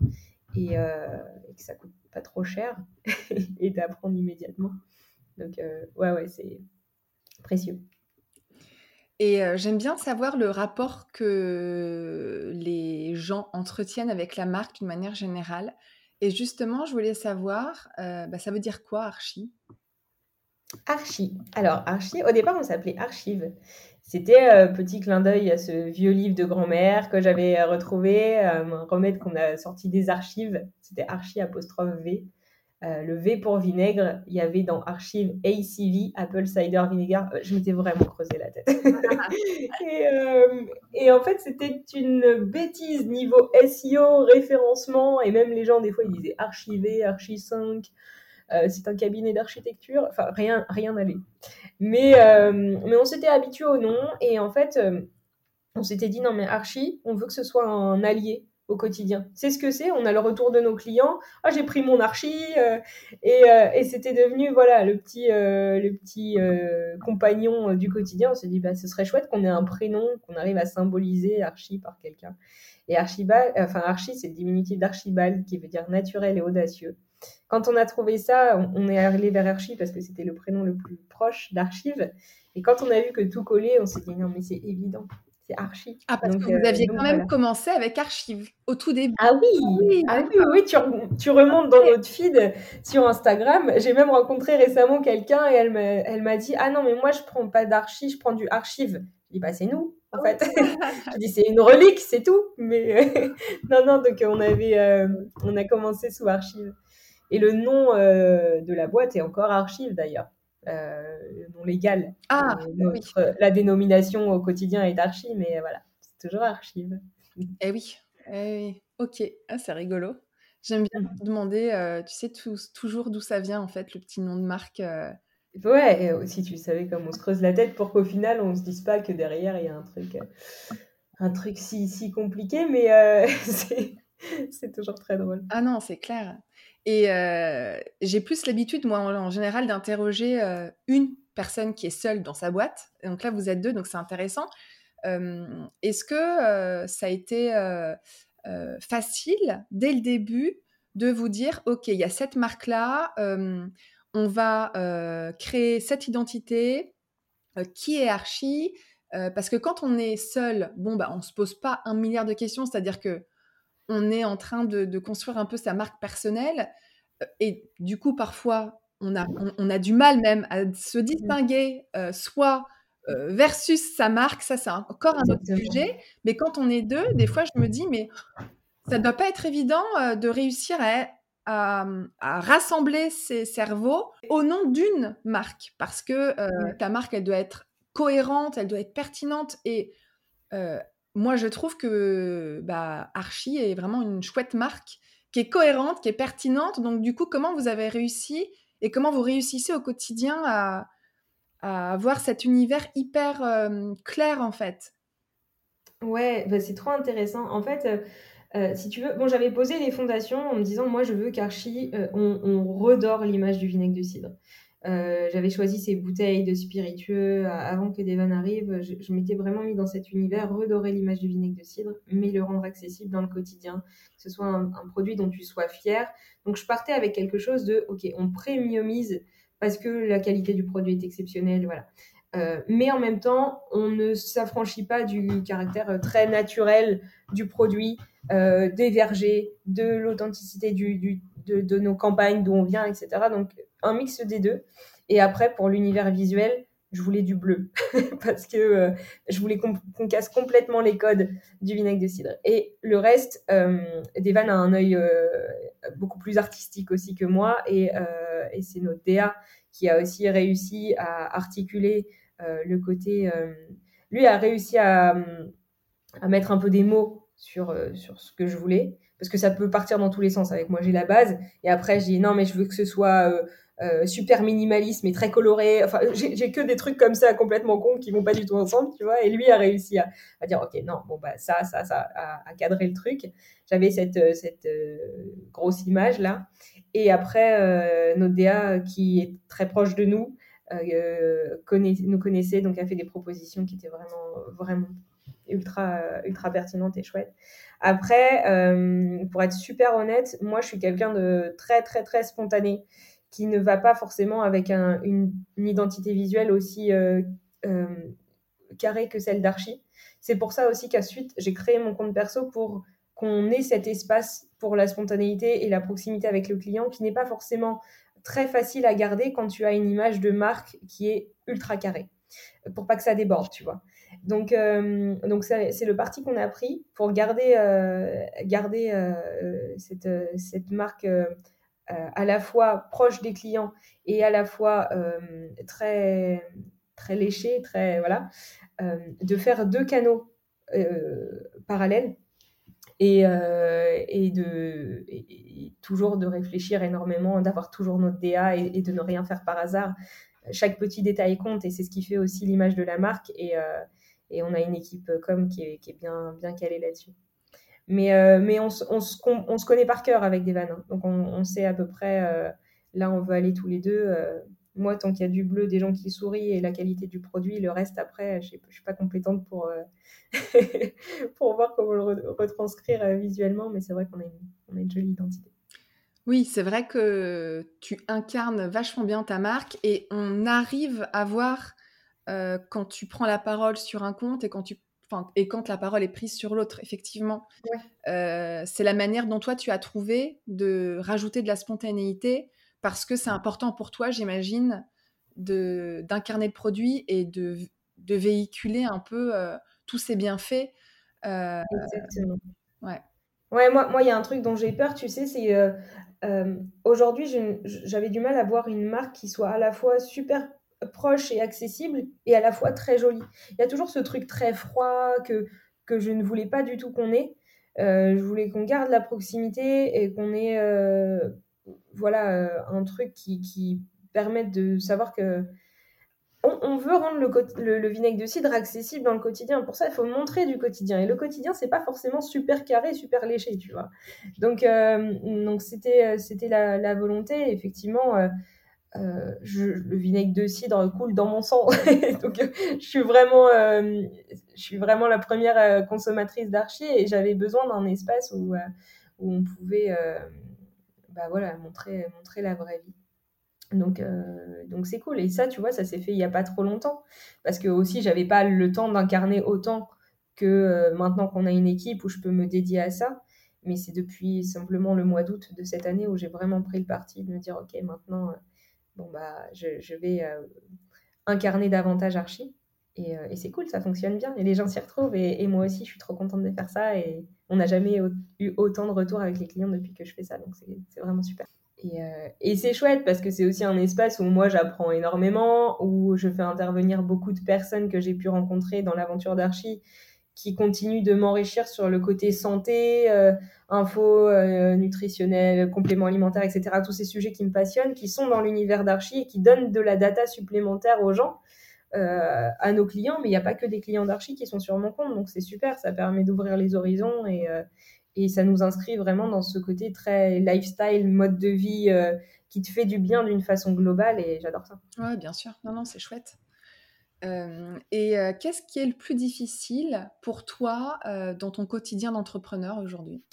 et, et, que ça coûte pas trop cher [laughs] et d'apprendre immédiatement. Donc ouais ouais c'est précieux. Et j'aime bien savoir le rapport que les gens entretiennent avec la marque d'une manière générale. Et justement, je voulais savoir, bah, ça veut dire quoi Archie? Archie. Alors, Archie, au départ, on s'appelait Archive. C'était un petit clin d'œil à ce vieux livre de grand-mère que j'avais retrouvé, un remède qu'on a sorti des archives. C'était Archie apostrophe V. Euh, le V pour vinaigre, il y avait dans archive ACV, Apple Cider Vinegar. Euh, je m'étais vraiment creusé la tête. [laughs] et, euh, et, en fait, c'était une bêtise niveau SEO, référencement, et même les gens, des fois, ils disaient archivé, archi 5. C'est un cabinet d'architecture. Enfin, rien rien n'allait. Mais, mais on s'était habitué au nom, et en fait, on s'était dit non, mais archi, on veut que ce soit un allié au quotidien. C'est ce que c'est. On a le retour de nos clients. Ah, j'ai pris mon archi euh, et, euh, et c'était devenu voilà le petit euh, le petit compagnon du quotidien. On s'est dit bah ce serait chouette qu'on ait un prénom qu'on arrive à symboliser archi par quelqu'un. Et Archibald, enfin Archi, c'est le diminutif d'Archibald qui veut dire naturel et audacieux. Quand on a trouvé ça, on, on est allé vers Archi parce que c'était le prénom le plus proche d'Archive. Et quand on a vu que tout collait, on s'est dit non mais c'est évident c'est Archive. Ah, parce que vous aviez quand même commencé avec Archive au tout début. Ah oui, oui, ah oui, oui tu, tu, remontes dans notre feed sur Instagram. J'ai même rencontré récemment quelqu'un et elle m'a dit Ah non, mais moi je prends pas d'archive, je prends du archive. Je dis Bah c'est nous, en fait. [laughs] je dis C'est une relique, c'est tout. Mais [laughs] non, non, donc on, avait, euh, on a commencé sous archive. Et le nom euh, de la boîte est encore archive d'ailleurs euh, le nom légal. Ah, notre, La dénomination au quotidien est archi, mais voilà, c'est toujours archive. [laughs] Eh oui, eh ok, ah, c'est rigolo. J'aime bien mmh. demander, euh, tu sais toujours d'où ça vient en fait, le petit nom de marque. Euh. Ouais, et aussi tu savais comme on se creuse la tête pour qu'au final on se dise pas que derrière il y a un truc, un truc si, si compliqué, mais [laughs] c'est toujours très drôle. Ah non, c'est clair. Et euh, j'ai plus l'habitude, moi, en, général, d'interroger euh, une personne qui est seule dans sa boîte. donc là, vous êtes deux, donc c'est intéressant. Euh, Est-ce que ça a été facile, dès le début, de vous dire, OK, il y a cette marque-là, on va créer cette identité, qui est Archie Parce que quand on est seul, bon, bah, on ne se pose pas un milliard de questions, c'est-à-dire que on est en train de, construire un peu sa marque personnelle. Euh, et du coup, parfois, on a, on, a du mal même à se mmh. distinguer, euh, soit euh, versus sa marque, ça c'est encore un autre sujet. Mais quand on est deux, des fois, je me dis, mais ça ne doit pas être évident de réussir à, à, rassembler ses cerveaux au nom d'une marque. Parce que ta marque, elle doit être cohérente, elle doit être pertinente. Et moi, je trouve que bah, Archie est vraiment une chouette marque qui est cohérente, qui est pertinente. Donc, du coup, comment vous avez réussi et comment vous réussissez au quotidien à, avoir cet univers hyper euh, clair, en fait? Ouais, bah, c'est trop intéressant. En fait, euh, euh, si tu veux, bon, j'avais posé les fondations en me disant, moi, je veux qu'Archie, on, redore l'image du vinaigre de cidre. Euh, j'avais choisi ces bouteilles de spiritueux avant que Devan arrive. Je, m'étais vraiment mis dans cet univers, redorer l'image du vinaigre de cidre, mais le rendre accessible dans le quotidien, que ce soit un, produit dont tu sois fier. Donc je partais avec quelque chose de, ok, on premiumise parce que la qualité du produit est exceptionnelle, voilà. mais en même temps, on ne s'affranchit pas du caractère très naturel du produit, des vergers, de l'authenticité du, de, de, nos campagnes, d'où on vient, etc. Donc, un mix des deux. Et après, pour l'univers visuel, je voulais du bleu [laughs] parce que euh, je voulais qu'on casse complètement les codes du vinaigre de cidre. Et le reste, euh, Devan a un œil euh, beaucoup plus artistique aussi que moi et, et c'est notre DA qui a aussi réussi à articuler le côté. lui a réussi à, à, mettre un peu des mots sur, sur ce que je voulais parce que ça peut partir dans tous les sens. Avec moi, j'ai la base et après, je dis non, mais je veux que ce soit euh, super minimaliste mais très coloré. Enfin, j'ai que des trucs comme ça complètement cons qui vont pas du tout ensemble, tu vois. Et lui a réussi à, à dire ok non bon bah ça ça ça à, cadrer le truc. J'avais cette euh, cette euh, grosse image là. Et après notre DA qui est très proche de nous nous connaissait donc a fait des propositions qui étaient vraiment vraiment ultra ultra pertinentes et chouettes. Après, pour être super honnête, moi je suis quelqu'un de très très très spontané qui ne va pas forcément avec une, identité visuelle aussi euh, euh, carrée que celle d'Archie. C'est pour ça aussi qu'à suite, j'ai créé mon compte perso pour qu'on ait cet espace pour la spontanéité et la proximité avec le client qui n'est pas forcément très facile à garder quand tu as une image de marque qui est ultra carrée, pour pas que ça déborde, tu vois. Donc, euh, donc c'est le parti qu'on a pris pour garder, garder cette, cette marque à la fois proche des clients et à la fois euh, très, très léché, très, voilà, euh, de faire deux canaux parallèles et, et de toujours de réfléchir énormément, d'avoir toujours notre DA et, de ne rien faire par hasard. Chaque petit détail compte et c'est ce qui fait aussi l'image de la marque et, et on a une équipe comme qui est, qui est bien, bien calée là-dessus. Mais, euh, mais on, se, on, se connaît par cœur avec des. Hein. Donc, on, sait à peu près, euh, là, on veut aller tous les deux. Euh, moi, tant qu'il y a du bleu, des gens qui sourient et la qualité du produit, le reste, après, je ne suis pas compétente pour, [laughs] pour voir comment le retranscrire visuellement, mais c'est vrai qu'on a, a, une jolie identité. Oui, c'est vrai que tu incarnes vachement bien ta marque et on arrive à voir quand tu prends la parole sur un compte et quand tu et quand la parole est prise sur l'autre, effectivement. Euh, c'est la manière dont toi tu as trouvé de rajouter de la spontanéité parce que c'est important pour toi, j'imagine, d'incarner le produit et de, de véhiculer un peu euh, tous ces bienfaits. Euh, Exactement. Ouais. Ouais, moi, moi, il y a un truc dont j'ai peur, tu sais, c'est aujourd'hui, j'avais du mal à voir une marque qui soit à la fois super proche et accessible et à la fois très joli. Il y a toujours ce truc très froid que, que je ne voulais pas du tout qu'on ait. Euh, je voulais qu'on garde la proximité et qu'on ait euh, voilà, euh, un truc qui, qui, permette de savoir que on, veut rendre le, le, vinaigre de cidre accessible dans le quotidien. Pour ça, il faut montrer du quotidien. Et le quotidien, c'est pas forcément super carré, super léché, tu vois. Donc, c'était, c'était la, volonté. Effectivement, euh, le vinaigre de cidre coule dans mon sang. [laughs] Donc, je suis vraiment, euh, je suis vraiment la première euh, consommatrice d'archi et j'avais besoin d'un espace où, où on pouvait bah voilà, montrer, montrer la vraie vie. Donc, donc c'est cool. Et ça, tu vois, ça s'est fait il n'y a pas trop longtemps. Parce que aussi, j'avais pas le temps d'incarner autant que maintenant qu'on a une équipe où je peux me dédier à ça. Mais c'est depuis simplement le mois d'août de cette année où j'ai vraiment pris le parti de me dire, OK, maintenant, bon, bah, je, vais euh, incarner davantage Archie. Euh, et, c'est cool, ça fonctionne bien. Et les gens s'y retrouvent. Et, moi aussi, je suis trop contente de faire ça. Et on n'a jamais eu autant de retours avec les clients depuis que je fais ça. Donc, c'est vraiment super. Et, euh, et c'est chouette parce que c'est aussi un espace où moi, j'apprends énormément, où je fais intervenir beaucoup de personnes que j'ai pu rencontrer dans l'aventure d'Archie qui continue de m'enrichir sur le côté santé, euh, info euh, nutritionnelle, compléments alimentaires, etc. Tous ces sujets qui me passionnent, qui sont dans l'univers d'Archie et qui donnent de la data supplémentaire aux gens, euh, à nos clients. Mais il n'y a pas que des clients d'Archie qui sont sur mon compte, donc c'est super, ça permet d'ouvrir les horizons et, et ça nous inscrit vraiment dans ce côté très lifestyle, mode de vie qui te fait du bien d'une façon globale et j'adore ça. Ouais, bien sûr. Non, non, c'est chouette et qu'est-ce qui est le plus difficile pour toi dans ton quotidien d'entrepreneur aujourd'hui?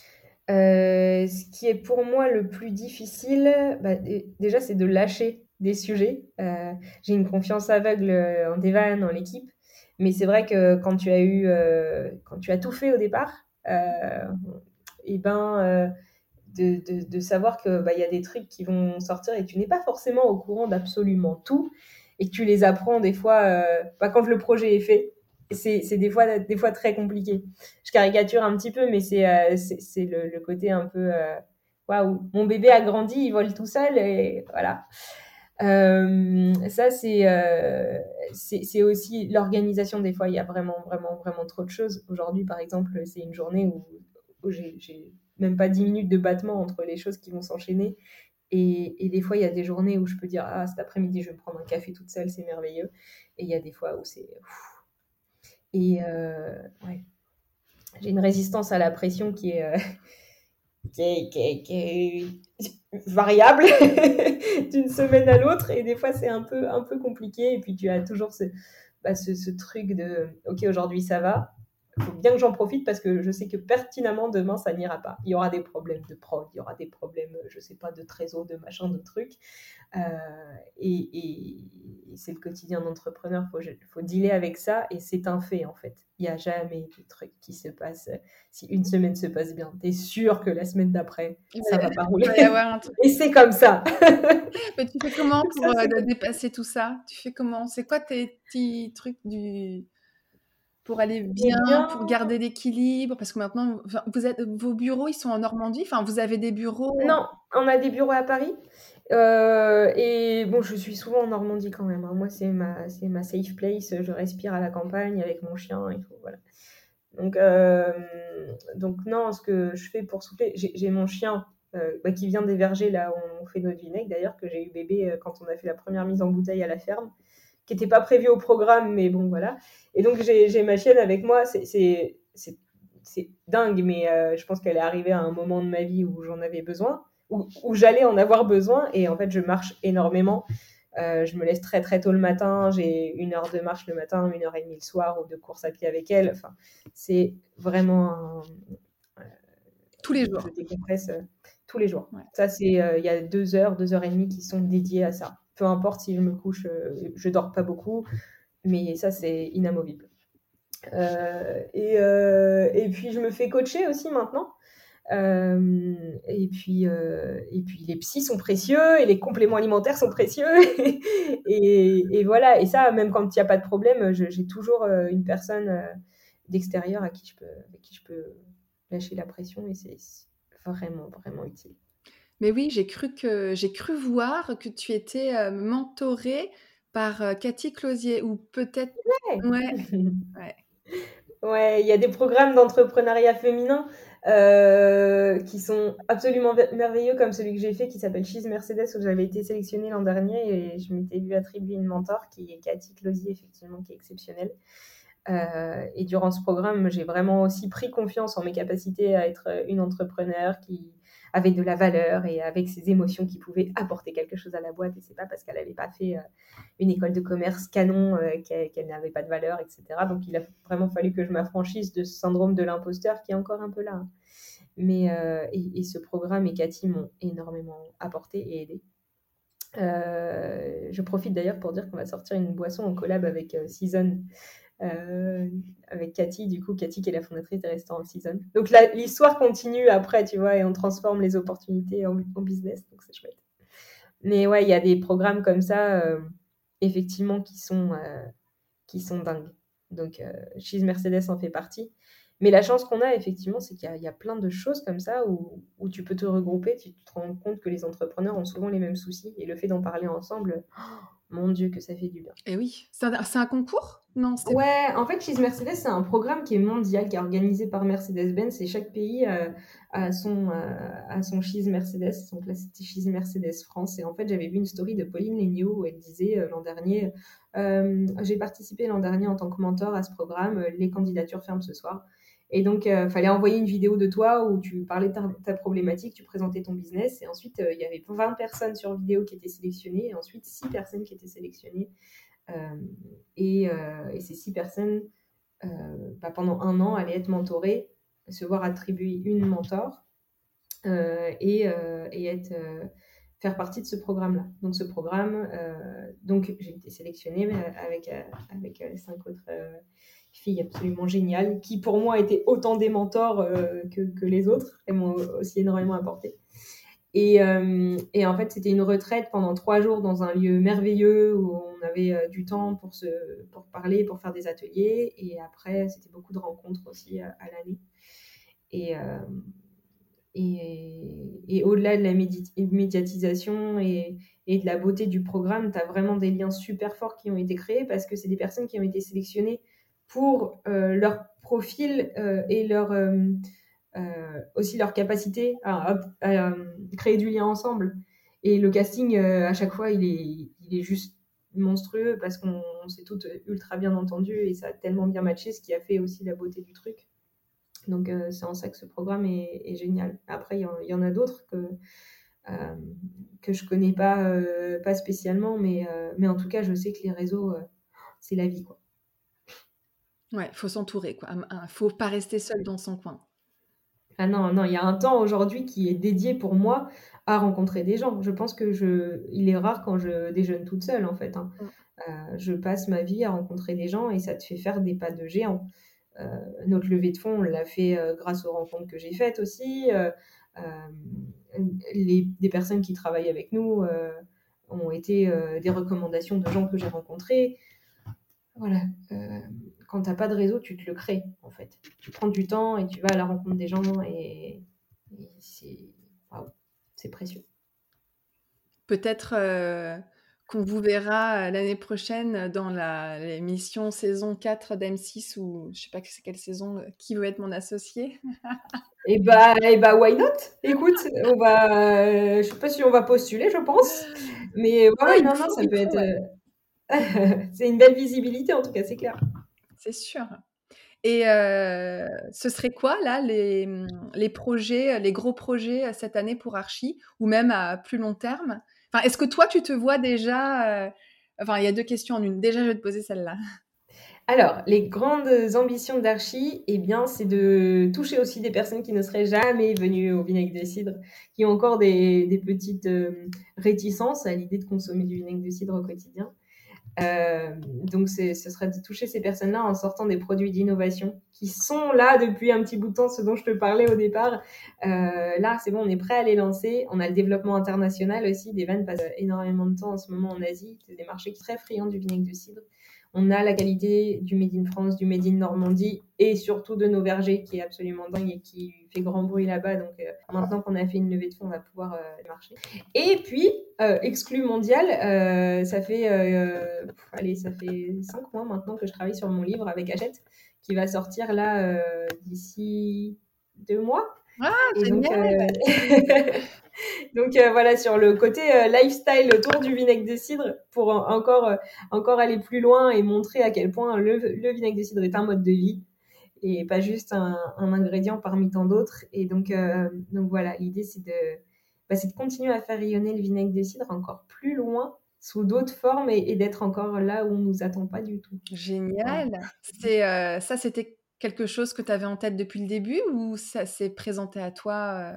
Ce qui est pour moi le plus difficile, bah, déjà, c'est de lâcher des sujets. J'ai une confiance aveugle en Devan, en l'équipe. Mais c'est vrai que quand tu as eu, quand tu as tout fait au départ, et ben, de, savoir qu'il bah, y a des trucs qui vont sortir et que tu n'es pas forcément au courant d'absolument tout et que tu les apprends des fois, euh, pas quand le projet est fait. C'est des fois, très compliqué. Je caricature un petit peu, mais c'est euh, le, côté un peu euh, waouh, mon bébé a grandi, il vole tout seul et voilà. ça, c'est aussi l'organisation. Des fois, il y a vraiment, vraiment, vraiment trop de choses. Aujourd'hui, par exemple, c'est une journée où, où j'ai même pas 10 minutes de battement entre les choses qui vont s'enchaîner. Et, des fois, il y a des journées où je peux dire Ah, cet après-midi, je vais prendre un café toute seule, c'est merveilleux. Et il y a des fois où c'est. Et euh, ouais. J'ai une résistance à la pression qui est, euh, [laughs] qui, est, qui, est, variable [laughs] d'une semaine à l'autre. Et des fois, c'est un peu, un peu compliqué. Et puis, tu as toujours ce, bah, ce truc de Ok, aujourd'hui, ça va il faut bien que j'en profite parce que je sais que pertinemment demain ça n'ira pas. Il y aura des problèmes de prod, il y aura des problèmes, je sais pas, de trésor, de machin, de trucs. Euh, et, c'est le quotidien d'entrepreneur, il faut, faut dealer avec ça et c'est un fait en fait. Il n'y a jamais de trucs qui se passent. Si une semaine se passe bien, tu es sûr que la semaine d'après, ça va pas rouler. Et c'est comme ça. [laughs] Mais tu fais comment [laughs] pour euh, dépasser tout ça? Tu fais comment? C'est quoi tes petits trucs du pour aller bien, pour garder l'équilibre Parce que maintenant, vous êtes, vos bureaux, ils sont en Normandie? Enfin, vous avez des bureaux? Non, on a des bureaux à Paris. Euh, et bon, je suis souvent en Normandie quand même. Hein. Moi, c'est ma, c'est ma safe place. Je respire à la campagne avec mon chien et tout. Voilà. Donc, euh, donc non, ce que je fais pour souffler, j'ai, mon chien euh, bah, qui vient des vergers là où on fait notre vinaigre d'ailleurs, que j'ai eu bébé quand on a fait la première mise en bouteille à la ferme qui n'était pas prévu au programme, mais bon, voilà. Et donc, j'ai ma chienne avec moi. C'est dingue, mais euh, je pense qu'elle est arrivée à un moment de ma vie où j'en avais besoin, où, où j'allais en avoir besoin. Et en fait, je marche énormément. Euh, je me laisse très très tôt le matin. J'ai une heure de marche le matin, une heure et demie le soir ou de course à pied avec elle. Enfin, c'est vraiment un, euh, tous les jours. Je décompresse tous les jours. Ça, c'est il y a deux heures, deux heures et demie qui sont dédiées à ça peu importe si je me couche, euh, je dors pas beaucoup, mais ça c'est inamovible. Euh, et, euh, et, puis je me fais coacher aussi maintenant. et, puis, les psys sont précieux et les compléments alimentaires sont précieux. [laughs] et, et, voilà, et ça, même quand il n'y a pas de problème, j'ai toujours une personne d'extérieur à qui je peux, à qui je peux lâcher la pression et c'est vraiment, vraiment utile. Mais oui, j'ai cru que j'ai cru voir que tu étais euh, mentorée par euh, Cathy Closier ou peut-être. Ouais. Ouais. [laughs] il y a des programmes d'entrepreneuriat féminin euh, qui sont absolument merveilleux, comme celui que j'ai fait qui s'appelle Cheese Mercedes, où j'avais été sélectionnée l'an dernier et je m'étais vue attribuer une mentor qui est Cathy Closier, effectivement, qui est exceptionnelle. et durant ce programme, j'ai vraiment aussi pris confiance en mes capacités à être une entrepreneur qui, avec de la valeur et avec ses émotions qui pouvaient apporter quelque chose à la boîte. Et c'est pas parce qu'elle n'avait pas fait euh, une école de commerce canon euh, qu'elle n'avait pas de valeur, etc. Donc il a vraiment fallu que je m'affranchisse de ce syndrome de l'imposteur qui est encore un peu là. Hein. Mais euh, et, ce programme et Cathy m'ont énormément apporté et aidé. je profite d'ailleurs pour dire qu'on va sortir une boisson en collab avec Season euh, avec Cathy, du coup, Cathy qui est la fondatrice des restaurants Season. Donc l'histoire continue après, tu vois, et on transforme les opportunités en, business, donc c'est chouette. Mais ouais, il y a des programmes comme ça, euh, effectivement, qui sont, euh, qui sont dingues. Donc, Cheese Mercedes en fait partie. Mais la chance qu'on a, effectivement, c'est qu'il y, a plein de choses comme ça où, où, tu peux te regrouper, tu te rends compte que les entrepreneurs ont souvent les mêmes soucis, et le fait d'en parler ensemble, mon Dieu, que ça fait du bien. Et eh oui, c'est un, concours? Non, Ouais, en fait, Cheese Mercedes, c'est un programme qui est mondial, qui est organisé par Mercedes-Benz, et chaque pays euh, a, son, euh, son Cheese Mercedes. Donc là, c'était Cheese Mercedes France. Et en fait, j'avais vu une story de Pauline Legnaud où elle disait euh, l'an dernier J'ai participé l'an dernier en tant que mentor à ce programme, les candidatures ferment ce soir. Et donc, il euh, fallait envoyer une vidéo de toi où tu parlais de ta, problématique, tu présentais ton business. Et ensuite, euh, il y avait 20 personnes sur vidéo qui étaient sélectionnées. Et ensuite, 6 personnes qui étaient sélectionnées. Euh, et, ces 6 personnes, bah, pendant un an, allaient être mentorées, se voir attribuer une mentor. et, être, faire partie de ce programme-là. Donc ce programme, donc j'ai été sélectionnée avec, avec cinq autres filles absolument géniales, qui pour moi étaient autant des mentors que, que, les autres, elles m'ont aussi énormément apporté. Et, euh, et, en fait, c'était une retraite pendant trois jours dans un lieu merveilleux où on avait euh, du temps pour, se, pour parler, pour faire des ateliers. Et après, c'était beaucoup de rencontres aussi à, l'année. Et, euh, et, et au-delà de la médiatisation et, et, de la beauté du programme, tu as vraiment des liens super forts qui ont été créés parce que c'est des personnes qui ont été sélectionnées pour leur profil et leur euh, aussi leur capacité à, euh, créer du lien ensemble. Et le casting, euh, à chaque fois, il est, il est juste monstrueux parce qu'on s'est toutes ultra bien entendues et ça a tellement bien matché, ce qui a fait aussi la beauté du truc. Donc c'est en ça que ce programme est, génial. Après, il y, en a d'autres que, euh, que je connais pas, pas spécialement, mais, mais en tout cas, je sais que les réseaux, c'est la vie. Quoi. Ouais, faut s'entourer. quoi. faut pas rester seul dans son coin. Ah non, non, il y a un temps aujourd'hui qui est dédié pour moi à rencontrer des gens. Je pense que je, il est rare quand je déjeune toute seule, en fait. Hein. Mm. Euh, je passe ma vie à rencontrer des gens et ça te fait faire des pas de géant. Euh, notre levée de fonds, on l'a fait euh, grâce aux rencontres que j'ai faites aussi. les, des personnes qui travaillent avec nous ont été des recommandations de gens que j'ai rencontrés. Voilà quand tu n'as pas de réseau, tu te le crées, en fait. Tu prends du temps et tu vas à la rencontre des gens et, c'est précieux. Peut-être euh, qu'on vous verra l'année prochaine dans l'émission saison 4 d'M6 ou je sais pas c'est quelle saison, euh, qui veut être mon associé? Et [laughs] eh bah, et eh bah, why not? Écoute, on va, euh, je sais pas si on va postuler, je pense, mais ouais, non, non, ça peut être. [laughs] c'est une belle visibilité en tout cas, c'est clair c'est sûr. Et ce serait quoi, là, les, mmh, les, projets, les gros projets cette année pour Archie, ou même à plus long terme? Enfin, Est-ce que toi, tu te vois déjà Enfin, il y a deux questions en une. Déjà, je vais te poser celle-là. Alors, les grandes ambitions d'Archie, eh bien, c'est de toucher aussi des personnes qui ne seraient jamais venues au vinaigre de cidre, qui ont encore des, des petites réticences à l'idée de consommer du vinaigre de cidre au quotidien. Euh, donc, ce serait de toucher ces personnes-là en sortant des produits d'innovation qui sont là depuis un petit bout de temps, ce dont je te parlais au départ. Euh, là, c'est bon, on est prêt à les lancer. On a le développement international aussi. Des vannes passent énormément de temps en ce moment en Asie. C'est des marchés très friands du vinaigre de cidre. On a la qualité du Made in France, du Made in Normandie et surtout de nos vergers qui est absolument dingue et qui fait grand bruit là-bas. Donc euh, maintenant qu'on a fait une levée de fonds, on va pouvoir euh, marcher. Et puis, euh, exclu mondial, ça fait allez, ça fait cinq mois maintenant que je travaille sur mon livre avec Hachette qui va sortir là d'ici deux mois. Ah, génial [laughs] Donc euh, voilà, sur le côté euh, lifestyle autour du vinaigre de cidre, pour encore, euh, encore aller plus loin et montrer à quel point le, vinaigre de cidre est un mode de vie et pas juste un, ingrédient parmi tant d'autres. Et donc, donc voilà, l'idée c'est de, bah, de continuer à faire rayonner le vinaigre de cidre encore plus loin sous d'autres formes et, d'être encore là où on nous attend pas du tout. Génial. C'est ça, c'était quelque chose que tu avais en tête depuis le début ou ça s'est présenté à toi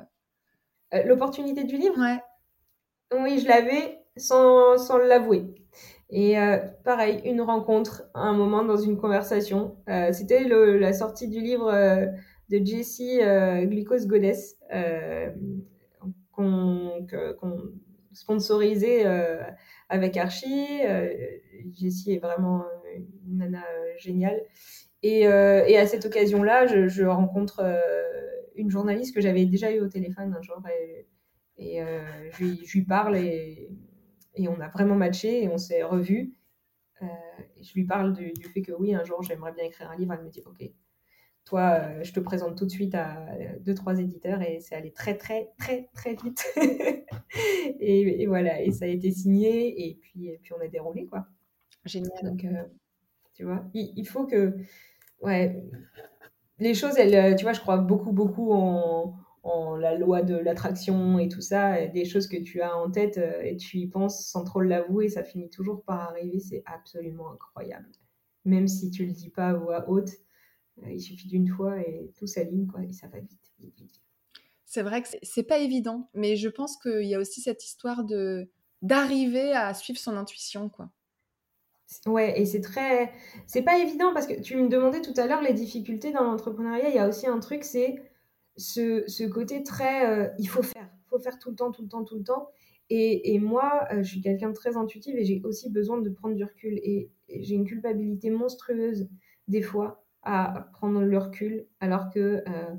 euh, l'opportunité du livre? Ouais. Oui, je l'avais sans, sans l'avouer. Et euh, pareil, une rencontre, un moment dans une conversation. Euh, c'était la sortie du livre de Jessie Glycose Goddess qu'on sponsorisé avec Archie. Jessie est vraiment une nana géniale. Et, et à cette occasion-là, je, je rencontre une journaliste que j'avais déjà eu au téléphone un jour et, euh, je, lui, parle et, et, on a vraiment matché et on s'est revus. Euh, je lui parle du, fait que oui, un jour j'aimerais bien écrire un livre. Elle me dit Ok, toi, euh, je te présente tout de suite à deux, trois éditeurs et c'est allé très, très, très, très vite. [laughs] et, voilà, et ça a été signé et puis, et puis on a déroulé quoi. Génial. Donc, tu vois, il, il faut que. Ouais, les choses, euh, tu vois, je crois beaucoup, beaucoup en, la loi de l'attraction et tout ça, des choses que tu as en tête euh, et tu y penses sans trop l'avouer, ça finit toujours par arriver, c'est absolument incroyable. Même si tu le dis pas à voix haute, euh, il suffit d'une fois et tout s'aligne, quoi, et ça va vite. C'est vrai que c'est pas évident, mais je pense qu'il y a aussi cette histoire de d'arriver à suivre son intuition, quoi. Ouais, et c'est très. C'est pas évident parce que tu me demandais tout à l'heure les difficultés dans l'entrepreneuriat. Il y a aussi un truc, c'est ce, ce, côté très. Euh, il faut faire. Il faut faire tout le temps, tout le temps, tout le temps. Et, et moi, euh, je suis quelqu'un de très intuitif et j'ai aussi besoin de prendre du recul. Et, j'ai une culpabilité monstrueuse, des fois, à prendre le recul, alors que euh,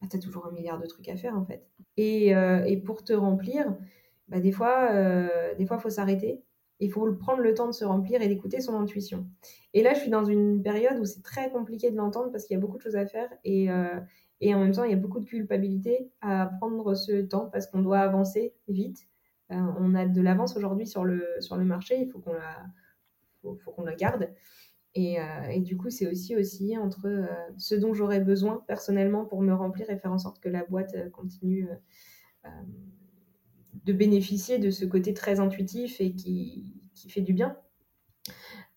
bah, tu as toujours un milliard de trucs à faire, en fait. Et, et pour te remplir, bah, des fois, des fois, faut s'arrêter il faut prendre le temps de se remplir et d'écouter son intuition. Et là, je suis dans une période où c'est très compliqué de l'entendre parce qu'il y a beaucoup de choses à faire et, euh, et en même temps, il y a beaucoup de culpabilité à prendre ce temps parce qu'on doit avancer vite. Euh, on a de l'avance aujourd'hui sur le, sur le marché, il faut qu'on la, faut, qu'on la garde. Et, euh, et, du coup, c'est aussi osciller entre ce dont j'aurais besoin personnellement pour me remplir et faire en sorte que la boîte continue de bénéficier de ce côté très intuitif et qui, qui fait du bien.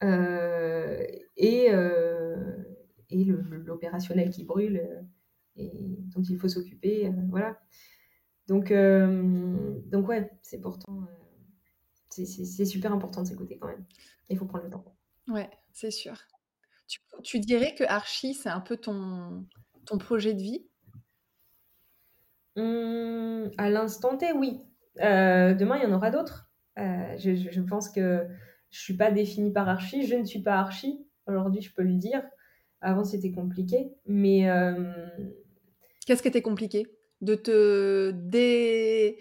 Euh, et euh, et l'opérationnel qui brûle euh, et dont il faut s'occuper. voilà. Donc, donc ouais, c'est pourtant. c'est super important de s'écouter quand même. Il faut prendre le temps. Ouais, c'est sûr. Tu, tu, dirais que Archie, c'est un peu ton, ton projet de vie? Mmh, À l'instant T, oui. Euh, demain, il y en aura d'autres. Euh, je, pense que je suis pas définie par Archie. Je ne suis pas Archie. Aujourd'hui, je peux le dire. Avant, c'était compliqué. Mais. Euh, Qu'est-ce qui était compliqué? De te. Dé...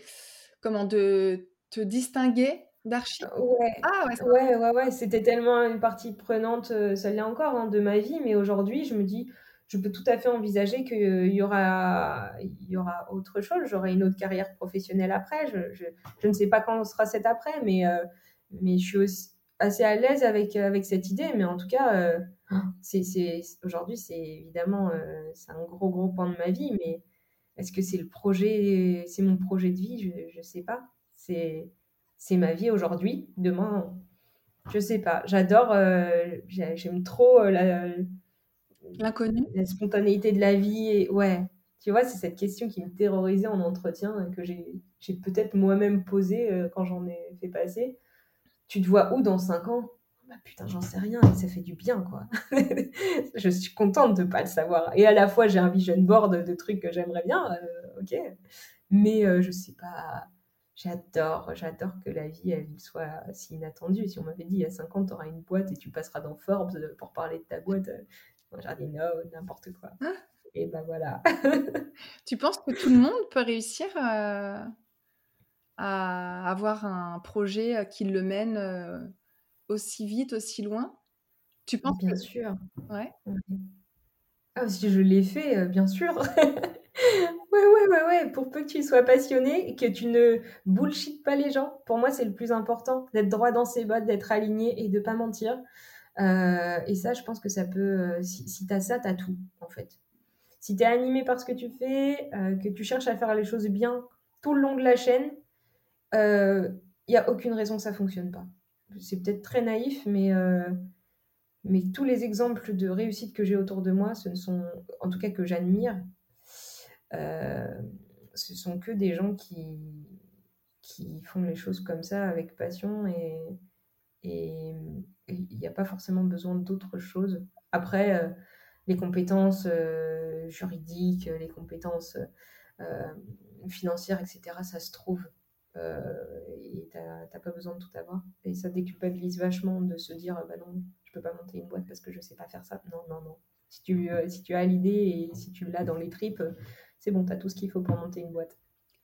Comment De te distinguer d'Archie Ouais. Ah, ouais, ouais, ouais, C'était tellement une partie prenante, ça l'est encore, hein, de ma vie. Mais aujourd'hui, je me dis je peux tout à fait envisager qu'il y aura, il y aura autre chose. J'aurai une autre carrière professionnelle après. Je, ne sais pas quand sera cet après, mais, euh, mais je suis assez à l'aise avec, avec cette idée. Mais en tout cas, euh, c'est, aujourd'hui, c'est évidemment euh, c'est un gros, gros point de ma vie. Mais est-ce que c'est le projet, c'est mon projet de vie? Je ne sais pas. C'est, ma vie aujourd'hui. Demain, je sais pas. J'adore, j'aime trop la L'inconnu La spontanéité de la vie. Et, ouais, tu vois, c'est cette question qui me terrorisait en entretien, hein, que j'ai peut-être moi-même posée euh, quand j'en ai fait passer. Tu te vois où dans 5 ans? Bah, Putain, j'en sais rien, et ça fait du bien, quoi. [laughs] je suis contente de pas le savoir. Et à la fois, j'ai un vision board de trucs que j'aimerais bien, euh, ok. Mais euh, je sais pas. J'adore, j'adore que la vie, elle soit si inattendue. Si on m'avait dit il y a 5 ans, tu auras une boîte et tu passeras dans Forbes pour parler de ta boîte, j'ai dit non, n'importe quoi. Ah. Et ben voilà. [laughs] tu penses que tout le monde peut réussir à, avoir un projet euh, qui le mène euh, aussi vite, aussi loin? Tu penses Bien sûr. Ouais. Ah, si je l'ai fait, euh, bien sûr. [laughs] ouais, ouais, ouais, ouais. Pour peu que tu sois passionné, que tu ne bullshit pas les gens, pour moi, c'est le plus important, d'être droit dans ses bottes, d'être aligné et de pas mentir. Euh, et ça, je pense que ça peut. Euh, si, si tu as ça, tu as tout, en fait. Si tu es animé par ce que tu fais, euh, que tu cherches à faire les choses bien tout le long de la chaîne, il n'y a aucune raison que ça fonctionne pas. C'est peut-être très naïf, mais, mais tous les exemples de réussite que j'ai autour de moi, ce ne sont, en tout cas que j'admire, ce sont que des gens qui, qui font les choses comme ça avec passion et, et il n'y a pas forcément besoin d'autre chose. Après, euh, les compétences euh, juridiques, les compétences euh, financières, etc., ça se trouve. et tu n'as pas besoin de tout avoir. Et ça déculpabilise vachement de se dire bah non, je peux pas monter une boîte parce que je ne sais pas faire ça. Non, non, non. Si tu, si tu as l'idée et si tu l'as dans les tripes, c'est bon, tu as tout ce qu'il faut pour monter une boîte.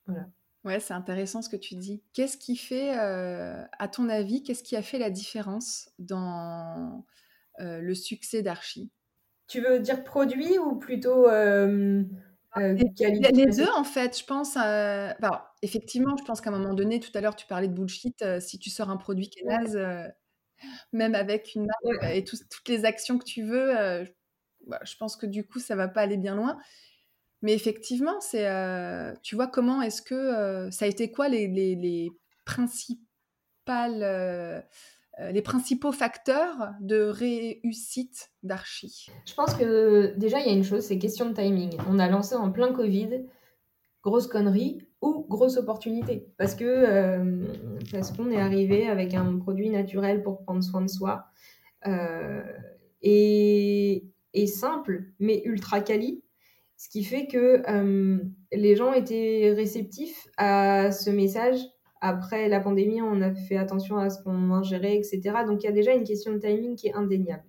Voilà. Ouais, c'est intéressant ce que tu dis. Qu'est-ce qui fait, euh, à ton avis, qu'est-ce qui a fait la différence dans euh, le succès d'Archie? Tu veux dire produit ou plutôt euh, qualité Les deux, en fait. Je pense. effectivement, je pense qu'à un moment donné, tout à l'heure, tu parlais de bullshit. si tu sors un produit qui est naze, même avec une marque et toutes les actions que tu veux, bah, je pense que du coup, ça va pas aller bien loin. Mais effectivement, c'est, euh, tu vois, comment est-ce que euh, ça a été quoi les, les, les principales, euh, les principaux facteurs de réussite d'Archie? Je pense que déjà, il y a une chose, c'est question de timing. On a lancé en plein Covid. grosse connerie ou grosse opportunité. Parce que parce qu'on est arrivé avec un produit naturel pour prendre soin de soi et, et, simple, mais ultra quali. Ce qui fait que euh, les gens étaient réceptifs à ce message. Après la pandémie, on a fait attention à ce qu'on ingérait, etc. Donc il y a déjà une question de timing qui est indéniable.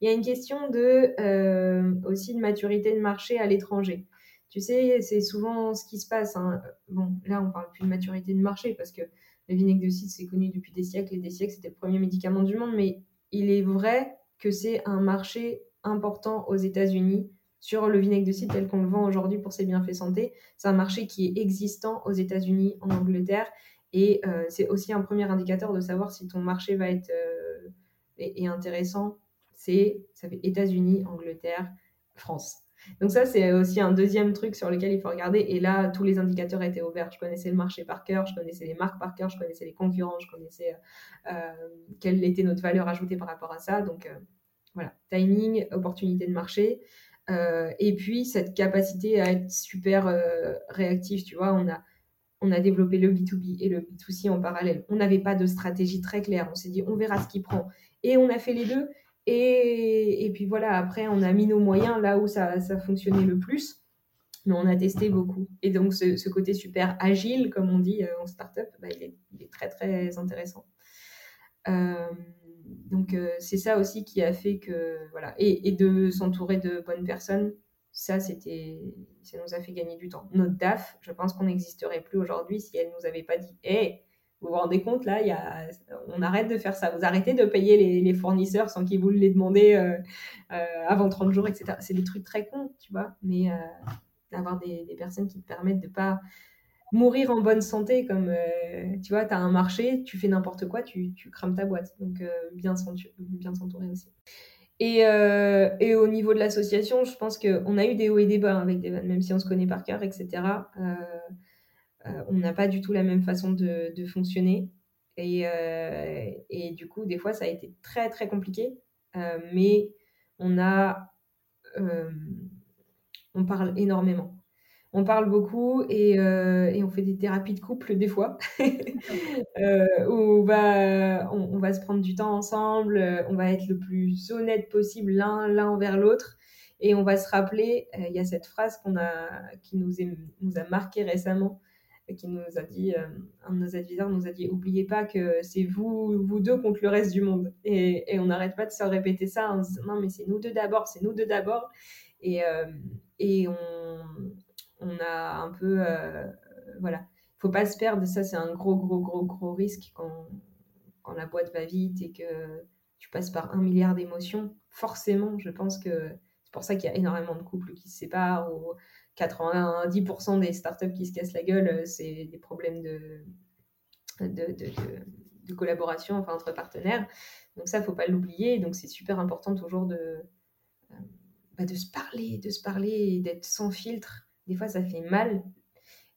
Il y a une question de, aussi de maturité de marché à l'étranger. Tu sais, c'est souvent ce qui se passe. Hein. Bon, là, on parle plus de maturité de marché parce que le vinaigre de cidre, c'est connu depuis des siècles et des siècles. C'était le premier médicament du monde. Mais il est vrai que c'est un marché important aux États-Unis sur le vinaigre de cidre tel qu'on le vend aujourd'hui pour ses bienfaits santé. C'est un marché qui est existant aux États-Unis, en Angleterre. Et euh, c'est aussi un premier indicateur de savoir si ton marché va être euh, intéressant. C'est ça fait États-Unis, Angleterre, France. Donc ça, c'est aussi un deuxième truc sur lequel il faut regarder. Et là, tous les indicateurs étaient ouverts. Je connaissais le marché par cœur, je connaissais les marques par cœur, je connaissais les concurrents, je connaissais euh, quelle était notre valeur ajoutée par rapport à ça. Donc voilà, timing, opportunité de marché. Euh, et puis cette capacité à être super réactif, tu vois, on a, on a développé le B2B et le B2C en parallèle. On n'avait pas de stratégie très claire. On s'est dit, on verra ce qui prend. Et on a fait les deux. Et, et, puis voilà, après, on a mis nos moyens là où ça, ça fonctionnait le plus. Mais on a testé beaucoup. Et donc, ce, côté super agile, comme on dit euh, en startup, bah, il, est, il, est, très, très intéressant. Euh, donc, euh, c'est ça aussi qui a fait que. Voilà. Et, de s'entourer de bonnes personnes, ça, c'était, ça nous a fait gagner du temps. Notre DAF, je pense qu'on n'existerait plus aujourd'hui si elle nous avait pas dit Hé, vous vous rendez compte, là, on arrête de faire ça. Vous arrêtez de payer les, fournisseurs sans qu'ils vous les demander euh, euh, avant 30 jours, etc. C'est des trucs très cons, tu vois, mais d'avoir des, des, personnes qui te permettent de pas mourir en bonne santé, comme, tu vois, tu as un marché, tu fais n'importe quoi, tu, tu, crames ta boîte. Donc, bien s'entourer aussi. Et, et, au niveau de l'association, je pense qu'on a eu des hauts et des bas avec Devan, même si on se connaît par cœur, etc. Euh, on n'a pas du tout la même façon de, fonctionner. Euh, et, du coup, des fois, ça a été très, très compliqué. Euh, mais on a... on parle énormément on parle beaucoup et, on fait des thérapies de couple des fois, [laughs] où on va, on, va se prendre du temps ensemble, on va être le plus honnête possible l'un l'un envers l'autre, et on va se rappeler, il y a cette phrase qu'on a, qui nous, nous a marqué récemment, qui nous a dit, euh, un de nos adviseurs nous a dit, oubliez pas que c'est vous, vous deux contre le reste du monde. Et, on n'arrête pas de se répéter ça en disant, non, mais c'est nous deux d'abord, c'est nous deux d'abord. Et, euh, et on, on, a un peu, euh, voilà, faut pas se perdre. Ça, c'est un gros, gros, gros, gros risque quand, quand la boîte va vite et que tu passes par un milliard d'émotions. Forcément, je pense que c'est pour ça qu'il y a énormément de couples qui se séparent ou 90% des startups qui se cassent la gueule, euh, c'est des problèmes de, de, collaboration enfin, entre partenaires. Donc ça, faut pas l'oublier. Donc c'est super important toujours de, euh, bah, de se parler, de se parler et d'être sans filtre. Des fois, ça fait mal,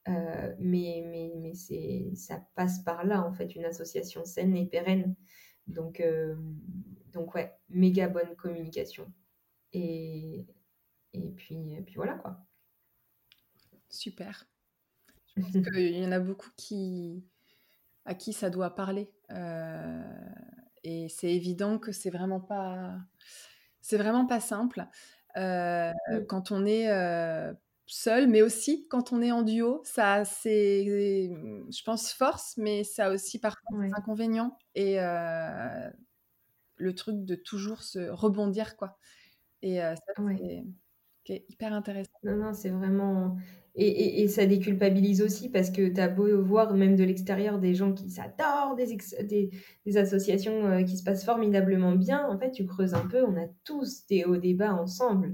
euh, mais, mais, mais c'est, ça passe par là, en fait, une association saine et pérenne. Donc, donc ouais, méga bonne communication. Et, et, puis, et puis voilà, quoi. Super. Je pense qu'il y en a beaucoup qui, à qui ça doit parler. Euh, et c'est évident que c'est vraiment pas, c'est vraiment pas simple euh, quand on est euh, seul, mais aussi quand on est en duo. Ça, c'est, je pense, force, mais ça a aussi parfois des inconvénients. Et le truc de toujours se rebondir, quoi. Et ça, c'est hyper intéressant. Non, non, c'est vraiment. Et, et, ça déculpabilise aussi parce que tu as beau voir même de l'extérieur des gens qui s'adorent, des, des, des, associations euh, qui se passent formidablement bien. En fait, tu creuses un peu, on a tous des hauts débats ensemble.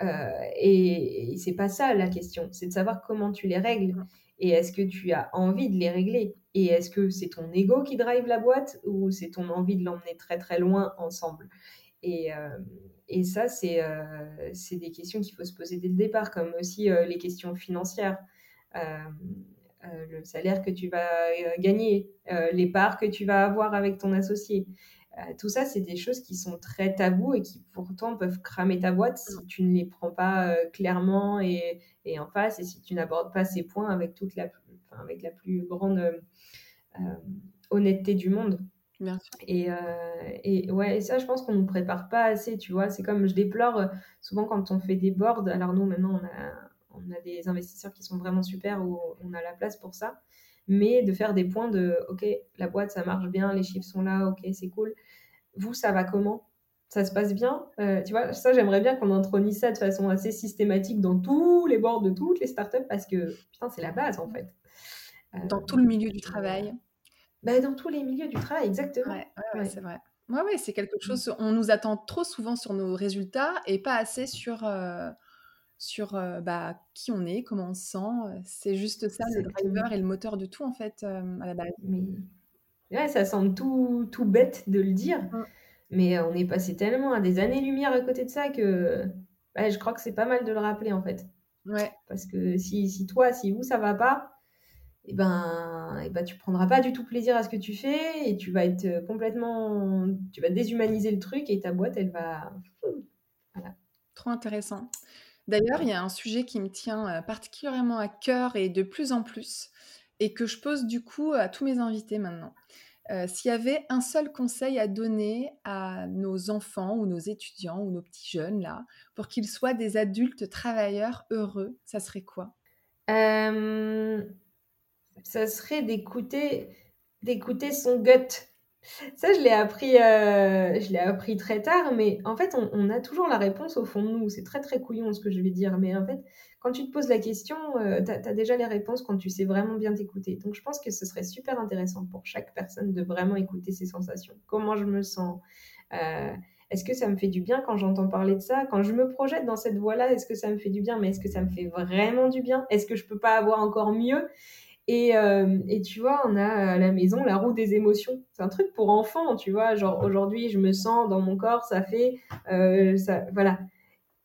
Euh, et, et c'est pas ça la question, c'est de savoir comment tu les règles. Et est-ce que tu as envie de les régler? Et est-ce que c'est ton ego qui drive la boîte ou c'est ton envie de l'emmener très très loin ensemble? Et, euh, et ça, euh, c'est des questions qu'il faut se poser dès le départ, comme aussi euh, les questions financières. le salaire que tu vas gagner, les parts que tu vas avoir avec ton associé, tout ça, c'est des choses qui sont très tabous et qui pourtant peuvent cramer ta boîte si mm. tu ne les prends pas clairement et, et, en face et si tu n'abordes pas ces points avec toute la, avec la plus grande honnêteté du monde. Et, euh, et ouais, ça, je pense qu'on ne nous prépare pas assez, tu vois. C'est comme je déplore euh, souvent quand on fait des boards. Alors, nous, maintenant, on a, on a des investisseurs qui sont vraiment super où on a la place pour ça. Mais de faire des points de OK, la boîte, ça marche bien, les chiffres sont là, OK, c'est cool. Vous, ça va comment? Ça se passe bien? Euh, tu vois, ça, j'aimerais bien qu'on intronise ça de façon assez systématique dans tous les boards de toutes les startups parce que, putain, c'est la base, en fait. Dans tout le milieu du travail. Bah, dans tous les milieux du travail, exactement. Ouais, c'est vrai. Ouais, ouais, c'est quelque chose. On nous attend trop souvent sur nos résultats et pas assez sur, euh, sur euh, bah, qui on est, comment on se sent. C'est juste ça, le driver et le moteur de tout, en fait, euh, à la base. Mais ouais, ça semble tout, tout bête de le dire, mais on est passé tellement à des années-lumière à côté de ça que bah, je crois que c'est pas mal de le rappeler, en fait. Ouais. Parce que si, si toi, si vous, ça va pas, et eh ben, et eh ben tu prendras pas du tout plaisir à ce que tu fais et tu vas être euh, complètement tu vas déshumaniser le truc et ta boîte elle va voilà. trop intéressant d'ailleurs il y a un sujet qui me tient euh, particulièrement à cœur et de plus en plus et que je pose du coup à tous mes invités maintenant euh, s'il y avait un seul conseil à donner à nos enfants ou nos étudiants ou nos petits jeunes là pour qu'ils soient des adultes travailleurs heureux ça serait quoi? Ça serait d'écouter d'écouter son gut. Ça, je l'ai appris, euh, je l'ai appris très tard, mais en fait, on, a toujours la réponse au fond de nous. C'est très très couillon ce que je vais dire, mais en fait, quand tu te poses la question, euh, tu as, déjà les réponses quand tu sais vraiment bien t'écouter. Donc, je pense que ce serait super intéressant pour chaque personne de vraiment écouter ses sensations. Comment je me sens euh, Est-ce que ça me fait du bien quand j'entends parler de ça? Quand je me projette dans cette voie-là, est-ce que ça me fait du bien? Mais est-ce que ça me fait vraiment du bien? Est-ce que je peux pas avoir encore mieux? Et, euh, et, tu vois, on a à la maison la roue des émotions. C'est un truc pour enfants, tu vois. Genre, aujourd'hui, je me sens dans mon corps, ça fait. Euh, ça, voilà.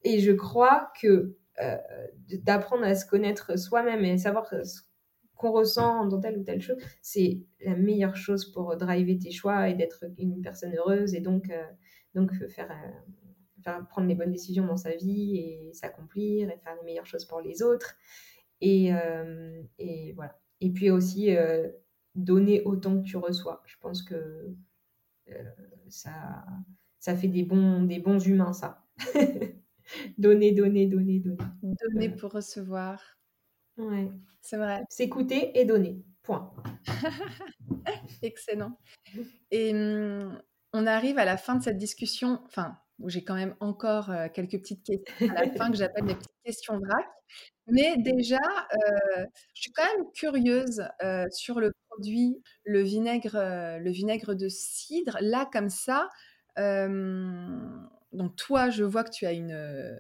Et je crois que euh, d'apprendre à se connaître soi-même et savoir ce qu'on ressent dans telle ou telle chose, c'est la meilleure chose pour driver tes choix et d'être une personne heureuse et donc, donc faire, prendre les bonnes décisions dans sa vie et s'accomplir et faire les meilleures choses pour les autres. Et voilà. Et puis aussi, euh, donner autant que tu reçois. Je pense que euh, ça, ça fait des bons, des bons humains, ça. [laughs] donner, donner, donner, donner. Donner pour recevoir. Ouais. C'est vrai. S'écouter et donner. Point. [laughs] Excellent. Et hum, on arrive à la fin de cette discussion, enfin, où j'ai quand même encore euh, quelques petites questions [laughs] à la fin que j'appelle mes petites questions vrac. Mais déjà, euh, je suis quand même curieuse euh, sur le produit, le vinaigre, le vinaigre de cidre. Là, comme ça, donc toi, je vois que tu as une,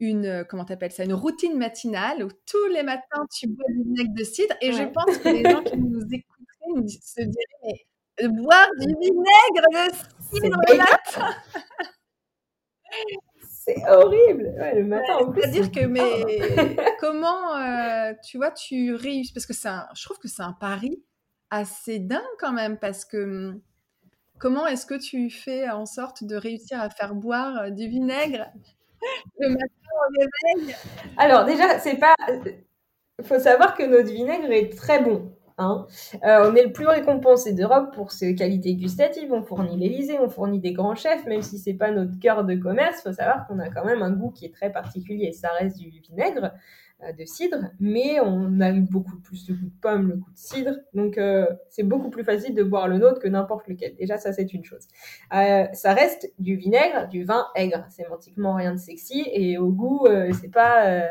une comment t'appelles ça, une routine matinale où tous les matins tu bois du vinaigre de cidre. Et je pense que les gens qui [laughs] nous écouteraient se diraient mais boire du vinaigre de cidre le matin? C'est horrible, le matin C'est-à-dire que, mais comment, euh, tu vois, tu réussis Parce que c'est je trouve que c'est un pari assez dingue quand même, parce que hum, comment est-ce que tu fais en sorte de réussir à faire boire euh, du vinaigre le matin au réveil? Alors déjà, c'est pas. Il faut savoir que notre vinaigre est très bon. Hein. Euh, on est le plus récompensé d'Europe pour ses qualités gustatives. On fournit l'Elysée, on fournit des grands chefs, même si c'est pas notre cœur de commerce. Il faut savoir qu'on a quand même un goût qui est très particulier. Ça reste du vinaigre euh, de cidre, mais on a beaucoup plus de goût de pomme, le goût de cidre. Donc euh, c'est beaucoup plus facile de boire le nôtre que n'importe lequel. Déjà, ça c'est une chose. ça reste du vinaigre, du vin aigre. Sémantiquement rien de sexy et au goût, c'est pas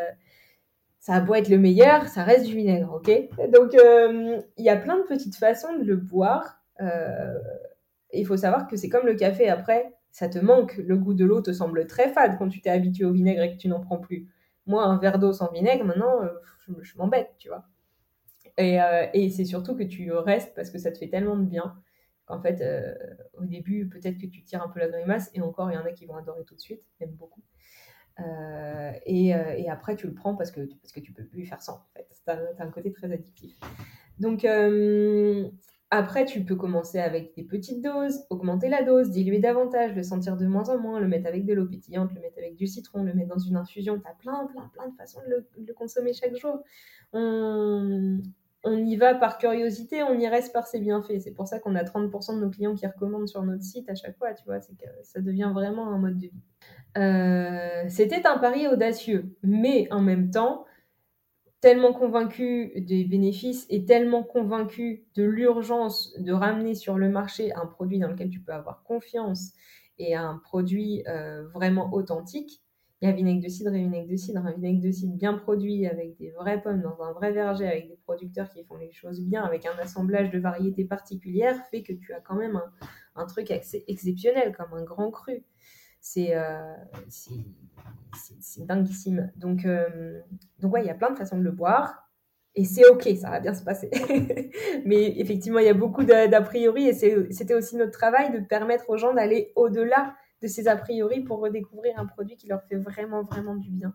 ça a beau être le meilleur, ça reste du vinaigre, ok? Donc, euh, il y a plein de petites façons de le boire. Euh, il faut savoir que c'est comme le café, après, ça te manque. Le goût de l'eau te semble très fade quand tu t'es habitué au vinaigre et que tu n'en prends plus. Moi, un verre d'eau sans vinaigre, maintenant, euh, je, m'embête, tu vois. Et, c'est surtout que tu restes parce que ça te fait tellement de bien qu'en fait, au début, peut-être que tu tires un peu la grimace, et encore, il y en a qui vont adorer tout de suite, même beaucoup. Euh, et, euh, et, après, tu le prends parce que, parce que tu peux plus faire sans. En fait. As, un côté très addictif. Donc, euh, Après, tu peux commencer avec des petites doses, augmenter la dose, diluer davantage, le sentir de moins en moins, le mettre avec de l'eau pétillante, le mettre avec du citron, le mettre dans une infusion. Tu as plein, plein, plein de façons de le, consommer chaque jour. On, on, y va par curiosité, on y reste par ses bienfaits. C'est pour ça qu'on a 30% de nos clients qui recommandent sur notre site à chaque fois, tu vois, ça devient vraiment un mode de vie. Euh, c'était un pari audacieux, mais en même temps, tellement convaincu des bénéfices et tellement convaincu de l'urgence de ramener sur le marché un produit dans lequel tu peux avoir confiance et un produit euh, vraiment authentique. Il y a vinaigre de cidre et vinaigre de cidre, un vinaigre de cidre bien produit avec des vraies pommes dans un vrai verger, avec des producteurs qui font les choses bien, avec un assemblage de variétés particulières, fait que tu as quand même un, truc exceptionnel, comme un grand cru. C'est euh, dinguissime. Donc, euh, donc ouais, il y a plein de façons de le boire. Et c'est OK, ça va bien se passer. [laughs] Mais effectivement, il y a beaucoup d'a priori et c'était aussi notre travail de permettre aux gens d'aller au-delà de ces a priori pour redécouvrir un produit qui leur fait vraiment, vraiment du bien.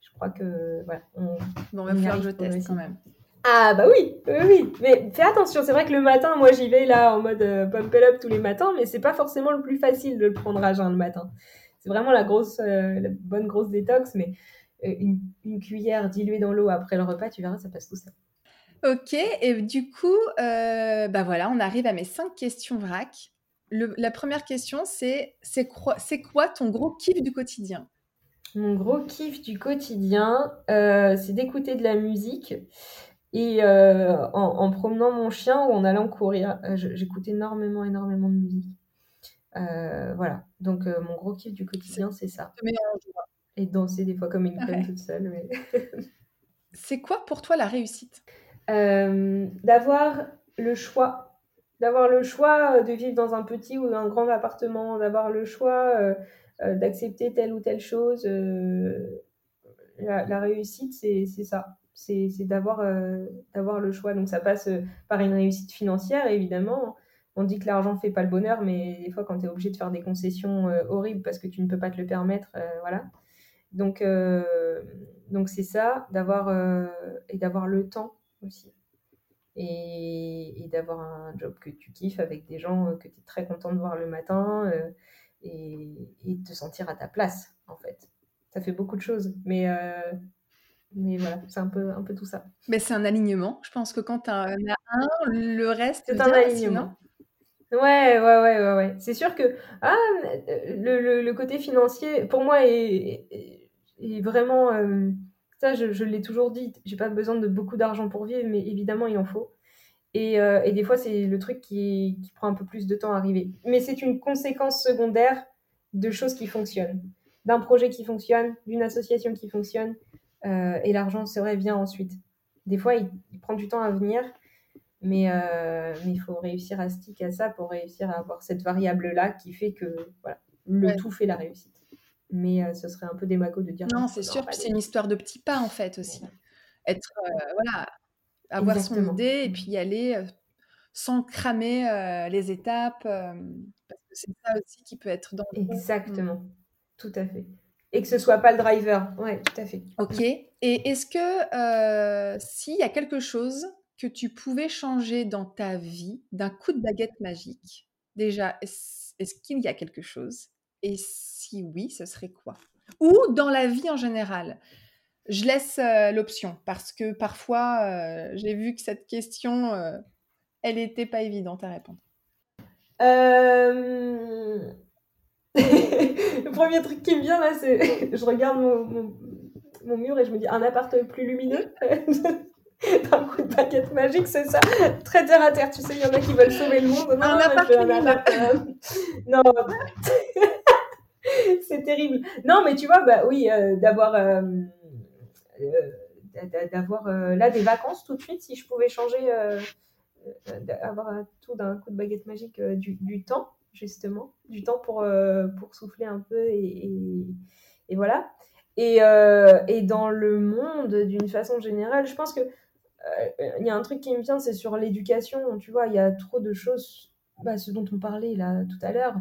Je crois que, voilà, on, bon, va faire je teste quand même. Ah bah oui, oui, oui. Mais fais attention, c'est vrai que le matin, moi j'y vais là en mode euh, pump it up tous les matins, mais c'est pas forcément le plus facile de le prendre à jeun le matin. C'est vraiment la grosse, euh, la bonne grosse détox, mais euh, une, cuillère diluée dans l'eau après le repas, tu verras, ça passe tout ça. Ok, et du coup, bah voilà, on arrive à mes cinq questions vrac. La première question, c'est c'est quoi, quoi ton gros kiff du quotidien? Mon gros kiff du quotidien, c'est d'écouter de la musique. Et en, en, promenant mon chien ou en allant courir, j'écoute énormément, énormément de musique. Euh, voilà. Donc, euh, mon gros kiff du quotidien, c'est ça. Et danser des fois comme une conne toute seule. Mais... c'est quoi pour toi la réussite? Euh, D'avoir le choix. D'avoir le choix de vivre dans un petit ou un grand appartement, d'avoir le choix d'accepter telle ou telle chose. La, réussite, c'est ça. C'est d'avoir le choix. Donc, ça passe par une réussite financière, évidemment on dit que l'argent fait pas le bonheur, mais des fois, quand tu es obligé de faire des concessions euh, horribles parce que tu ne peux pas te le permettre, euh, voilà. Donc, euh, donc c'est ça, d'avoir et d'avoir le temps aussi. Et, d'avoir un job que tu kiffes avec des gens que tu es très content de voir le matin et, et, de te sentir à ta place, en fait. Ça fait beaucoup de choses, mais mais voilà, c'est un peu, un peu tout ça. Mais c'est un alignement. Je pense que quand tu as un, le reste, c'est un alignement. Ouais, ouais, ouais, ouais, C'est sûr que ah, le, le, côté financier, pour moi, est, est, vraiment. Euh, ça, je, je l'ai toujours dit, j'ai pas besoin de beaucoup d'argent pour vivre, mais évidemment, il en faut. Et, euh, et des fois, c'est le truc qui, qui, prend un peu plus de temps à arriver. Mais c'est une conséquence secondaire de choses qui fonctionnent, d'un projet qui fonctionne, d'une association qui fonctionne. Euh, et l'argent, c'est vrai, vient ensuite. Des fois, il, il prend du temps à venir. Mais euh, mais il faut réussir à stick à ça pour réussir à avoir cette variable-là qui fait que voilà, le tout fait la réussite. Mais euh, ce serait un peu démago de dire. Non, c'est sûr, c'est une histoire de petits pas en fait aussi. Être, euh, voilà, avoir son idée et puis y aller sans cramer les étapes. parce que c'est ça aussi qui peut être dans Exactement, mmh. tout à fait. Et que ce soit pas le driver. Ouais, tout à fait. Ok. Et est-ce que s'il y a quelque chose que tu pouvais changer dans ta vie d'un coup de baguette magique, déjà, est-ce qu'il y a quelque chose? Et si oui, ce serait quoi? Ou dans la vie en général? Je laisse l'option parce que parfois, j'ai vu que cette question, elle n'était pas évidente à répondre. [laughs] le premier truc qui me vient là, c'est [laughs] je regarde mon, mon, mur et je me dis un appart plus lumineux? [laughs] d'un coup de baguette magique, c'est ça? Très terre à terre, tu sais, il y en a qui veulent sauver le monde. Non, un appart Non, c'est terrible. Non, mais tu vois, bah oui, euh, d'avoir euh, euh, d'avoir là des vacances tout de suite, si je pouvais changer, avoir tout d'un coup de baguette magique du, temps, justement, du temps pour, pour souffler un peu et, et, et voilà. Et, et, dans le monde, d'une façon générale, je pense que il y a un truc qui me vient, c'est sur l'éducation. Tu vois, il y a trop de choses, bah, ce dont on parlait là tout à l'heure,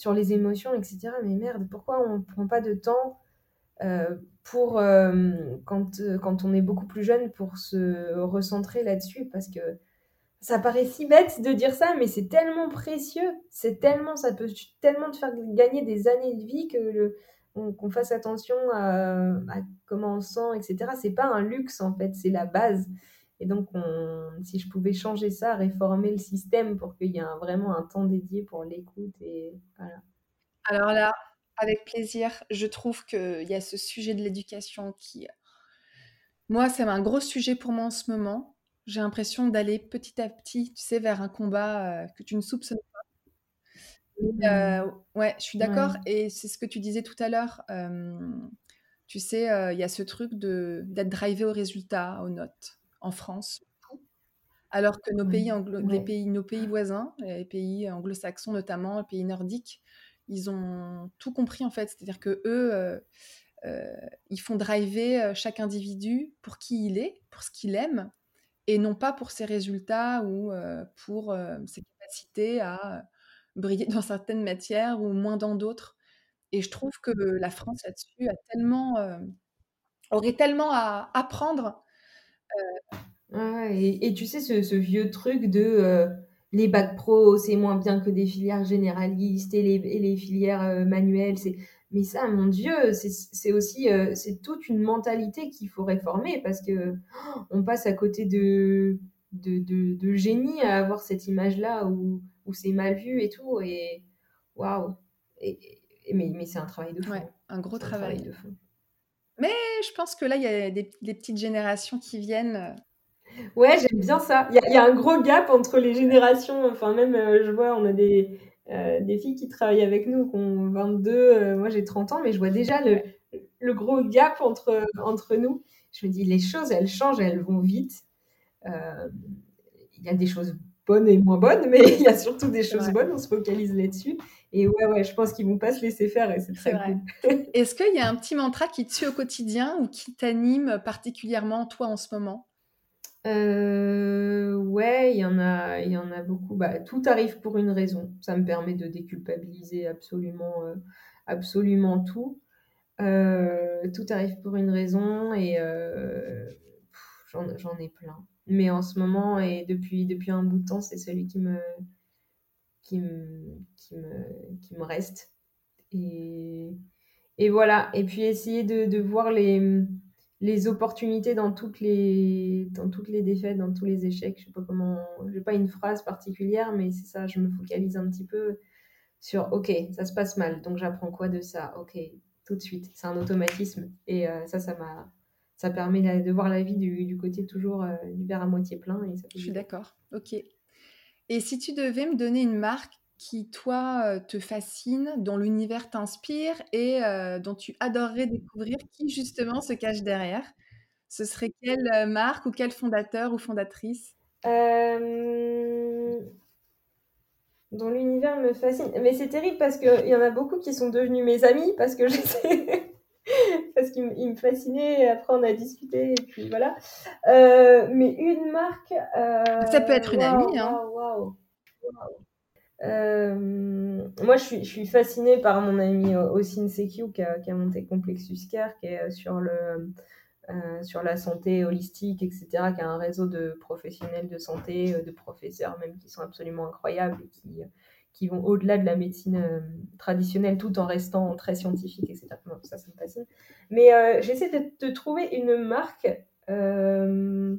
sur les émotions, etc. Mais merde, pourquoi on ne prend pas de temps euh, pour, euh, quand, quand on est beaucoup plus jeune, pour se recentrer là-dessus? Parce que ça paraît si bête de dire ça, mais c'est tellement précieux. C'est tellement, ça peut tellement te faire gagner des années de vie que qu'on fasse attention à, comment on sent, etc. C'est pas un luxe en fait, c'est la base. Et donc, si je pouvais changer ça, réformer le système pour qu'il y ait vraiment un temps dédié pour l'écoute et voilà. Alors là, avec plaisir, je trouve qu'il y a ce sujet de l'éducation qui, moi, c'est un gros sujet pour moi en ce moment. J'ai l'impression d'aller petit à petit, tu sais, vers un combat euh, que tu ne soupçonnes pas. Euh, ouais, je suis d'accord. Et c'est ce que tu disais tout à l'heure. tu sais, euh, il y a ce truc d'être drivé au résultat, aux notes, en France. Alors que nos pays, les pays, nos pays voisins, les pays anglo-saxons notamment, les pays nordiques, ils ont tout compris en fait. C'est-à-dire que eux, euh, ils font driver chaque individu pour qui il est, pour ce qu'il aime, et non pas pour ses résultats ou pour ses capacités à briller dans certaines matières ou moins dans d'autres. Et je trouve que la France là-dessus a tellement, euh, aurait tellement à apprendre. Euh. et, tu sais, ce, vieux truc de euh, les bacs pro, c'est moins bien que des filières généralistes et les, les filières manuelles. C'est... Mais ça, mon Dieu, c'est, aussi c'est toute une mentalité qu'il faut réformer parce que oh, on passe à côté de, de, de génie à avoir cette image-là où où c'est mal vu et tout. Et waouh! Et, mais, mais c'est un travail de fond. un gros travail. de fond. Mais je pense que là, il y a des, petites générations qui viennent. Euh. Ouais, j'aime bien ça. Il y, a un gros gap entre les générations. Enfin, même, euh, je vois, on a des, euh, des filles qui travaillent avec nous, qui ont 22, moi j'ai 30 ans, mais je vois déjà le, le, gros gap entre, entre nous. Je me dis, les choses, elles changent, elles vont vite. Il y a des choses bonnes et moins bonnes, mais [laughs] il y a surtout des choses bonnes, on se focalise là-dessus. Et ouais, ouais, je pense qu'ils vont pas se laisser faire et c'est très cool. [laughs] Est-ce qu'il y a un petit mantra qui te suit au quotidien ou qui t'anime particulièrement toi en ce moment? Euh, ouais, il y en a, il y en a beaucoup. Bah, tout arrive pour une raison. Ça me permet de déculpabiliser absolument, euh, absolument tout. Euh, tout arrive pour une raison et j'en ai plein. Mais en ce moment et depuis, depuis un bout de temps, c'est celui qui me, qui me, qui me, qui me reste. Et, et voilà. Et puis essayer de, de voir les, les opportunités dans toutes les, dans toutes les défaites, dans tous les échecs. Je sais pas comment, j'ai pas une phrase particulière, mais c'est ça, je me focalise un petit peu sur, ok, ça se passe mal, donc j'apprends quoi de ça, ok, tout de suite. C'est un automatisme. Et euh, ça, ça m'a ça permet de voir la vie du, côté toujours euh, du verre à moitié plein. Et Je suis d'accord. Ok. Et si tu devais me donner une marque qui, toi, euh, te fascine, dont l'univers t'inspire et euh, dont tu adorerais découvrir qui, justement, se cache derrière, ce serait quelle marque ou quel fondateur ou fondatrice? Dont l'univers me fascine. Mais c'est terrible parce qu'il y en a beaucoup qui sont devenus mes amis parce que [laughs] j'essaie parce qu'il me fascinait. Après, on a discuté et puis voilà. Euh, mais une marque. Euh, ça peut être une amie. Hein. Euh, moi, je suis, je suis fascinée par mon ami Ossine Sekiu qui a, qui a monté Complexus Care, qui est sur le. sur la santé holistique, etc., qui a un réseau de professionnels de santé, de professeurs même qui sont absolument incroyables et qui, qui vont au-delà de la médecine euh, traditionnelle tout en restant très scientifique, etc. ça, ça me fascine. Mais euh, j'essaie de, trouver une marque. Euh,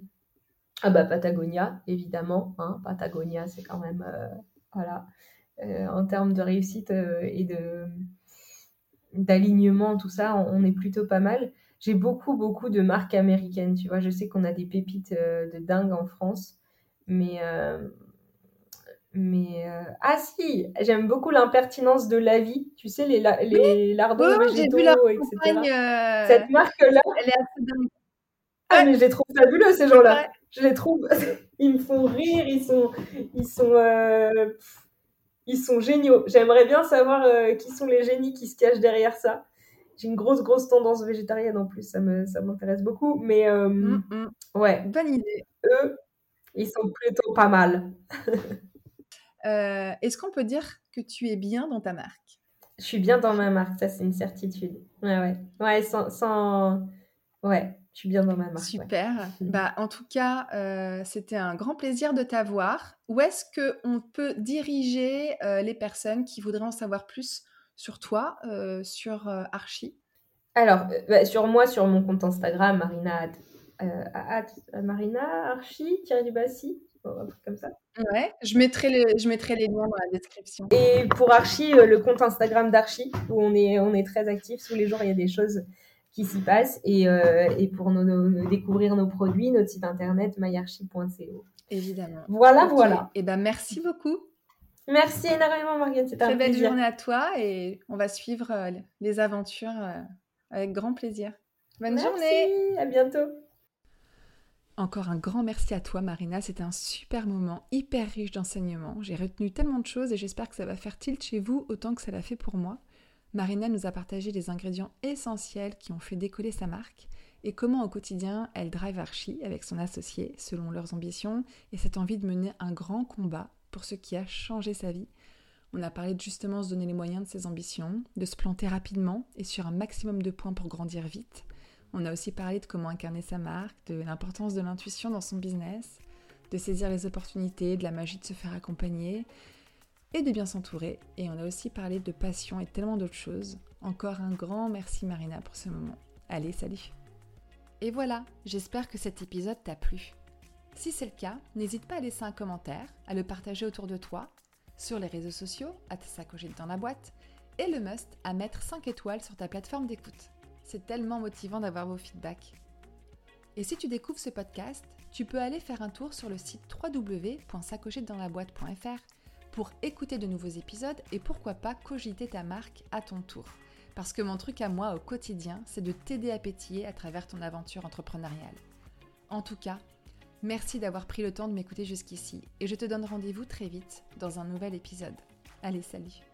ah bah Patagonia, évidemment. Hein. Patagonia, c'est quand même... voilà. en termes de réussite et de d'alignement, tout ça, on, est plutôt pas mal. J'ai beaucoup, beaucoup de marques américaines, tu vois. Je sais qu'on a des pépites de dingue en France, mais mais euh, ah si, j'aime beaucoup l'impertinence de la vie. Tu sais les les lardons végétaux, etc. Euh, Cette marque-là, elle est assez dingue. Ah mais je les trouve fabuleux ces gens-là. Je les trouve, [laughs] ils me font rire, ils sont, ils sont, euh, ils sont géniaux. J'aimerais bien savoir qui sont les génies qui se cachent derrière ça. J'ai une grosse grosse tendance végétarienne en plus, ça me, ça m'intéresse beaucoup. Mais mmh, mmh. ouais, bonne idée. Eux, ils sont plutôt pas mal. [laughs] Euh, est-ce qu'on peut dire que tu es bien dans ta marque? Je suis bien dans ma marque, ça c'est une certitude. Ouais, ouais. Ouais, sans, Ouais. Je suis bien dans ma marque. Super. [laughs] Bah, en tout cas, euh, c'était un grand plaisir de t'avoir. Où est-ce qu'on peut diriger euh, les personnes qui voudraient en savoir plus sur toi, euh, sur Archie? Alors, bah, sur moi, sur mon compte Instagram, Marina, Marina Archie, Thierry Dubassi, un truc comme ça. Ouais, je mettrai, les, je mettrai les liens dans la description. Et pour Archie, le compte Instagram d'Archie, où on est, on est très actifs. Tous les jours, il y a des choses qui s'y passe et, euh, et pour découvrir nos produits, notre site internet myarchi.co. Évidemment. Voilà, voilà. Et eh ben merci beaucoup. Merci énormément, Morgane. C'était Très belle journée à toi et on va suivre euh, les aventures euh, avec grand plaisir. Bonne merci, journée. À bientôt. Encore un grand merci à toi, Marina. C'était un super moment, hyper riche d'enseignements. J'ai retenu tellement de choses et j'espère que ça va faire tilt chez vous autant que ça l'a fait pour moi. Marina nous a partagé les ingrédients essentiels qui ont fait décoller sa marque et comment au quotidien elle drive Archie avec son associé selon leurs ambitions et cette envie de mener un grand combat pour ce qui a changé sa vie. On a parlé de justement se donner les moyens de ses ambitions, de se planter rapidement et sur un maximum de points pour grandir vite. On a aussi parlé de comment incarner sa marque, de l'importance de l'intuition dans son business, de saisir les opportunités, de la magie de se faire accompagner, et de bien s'entourer. Et on a aussi parlé de passion et tellement d'autres choses. Encore un grand merci Marina pour ce moment. Allez, salut Et voilà, j'espère que cet épisode t'a plu. Si c'est le cas, n'hésite pas à laisser un commentaire, à le partager autour de toi, sur les réseaux sociaux, à te sacocher dans la boîte, et le must à mettre 5 étoiles sur ta plateforme d'écoute. C'est tellement motivant d'avoir vos feedbacks. Et si tu découvres ce podcast, tu peux aller faire un tour sur le site www.sacochetdansLaBoîte.fr pour écouter de nouveaux épisodes et pourquoi pas cogiter ta marque à ton tour. Parce que mon truc à moi au quotidien, c'est de t'aider à pétiller à travers ton aventure entrepreneuriale. En tout cas, merci d'avoir pris le temps de m'écouter jusqu'ici et je te donne rendez-vous très vite dans un nouvel épisode. Allez, salut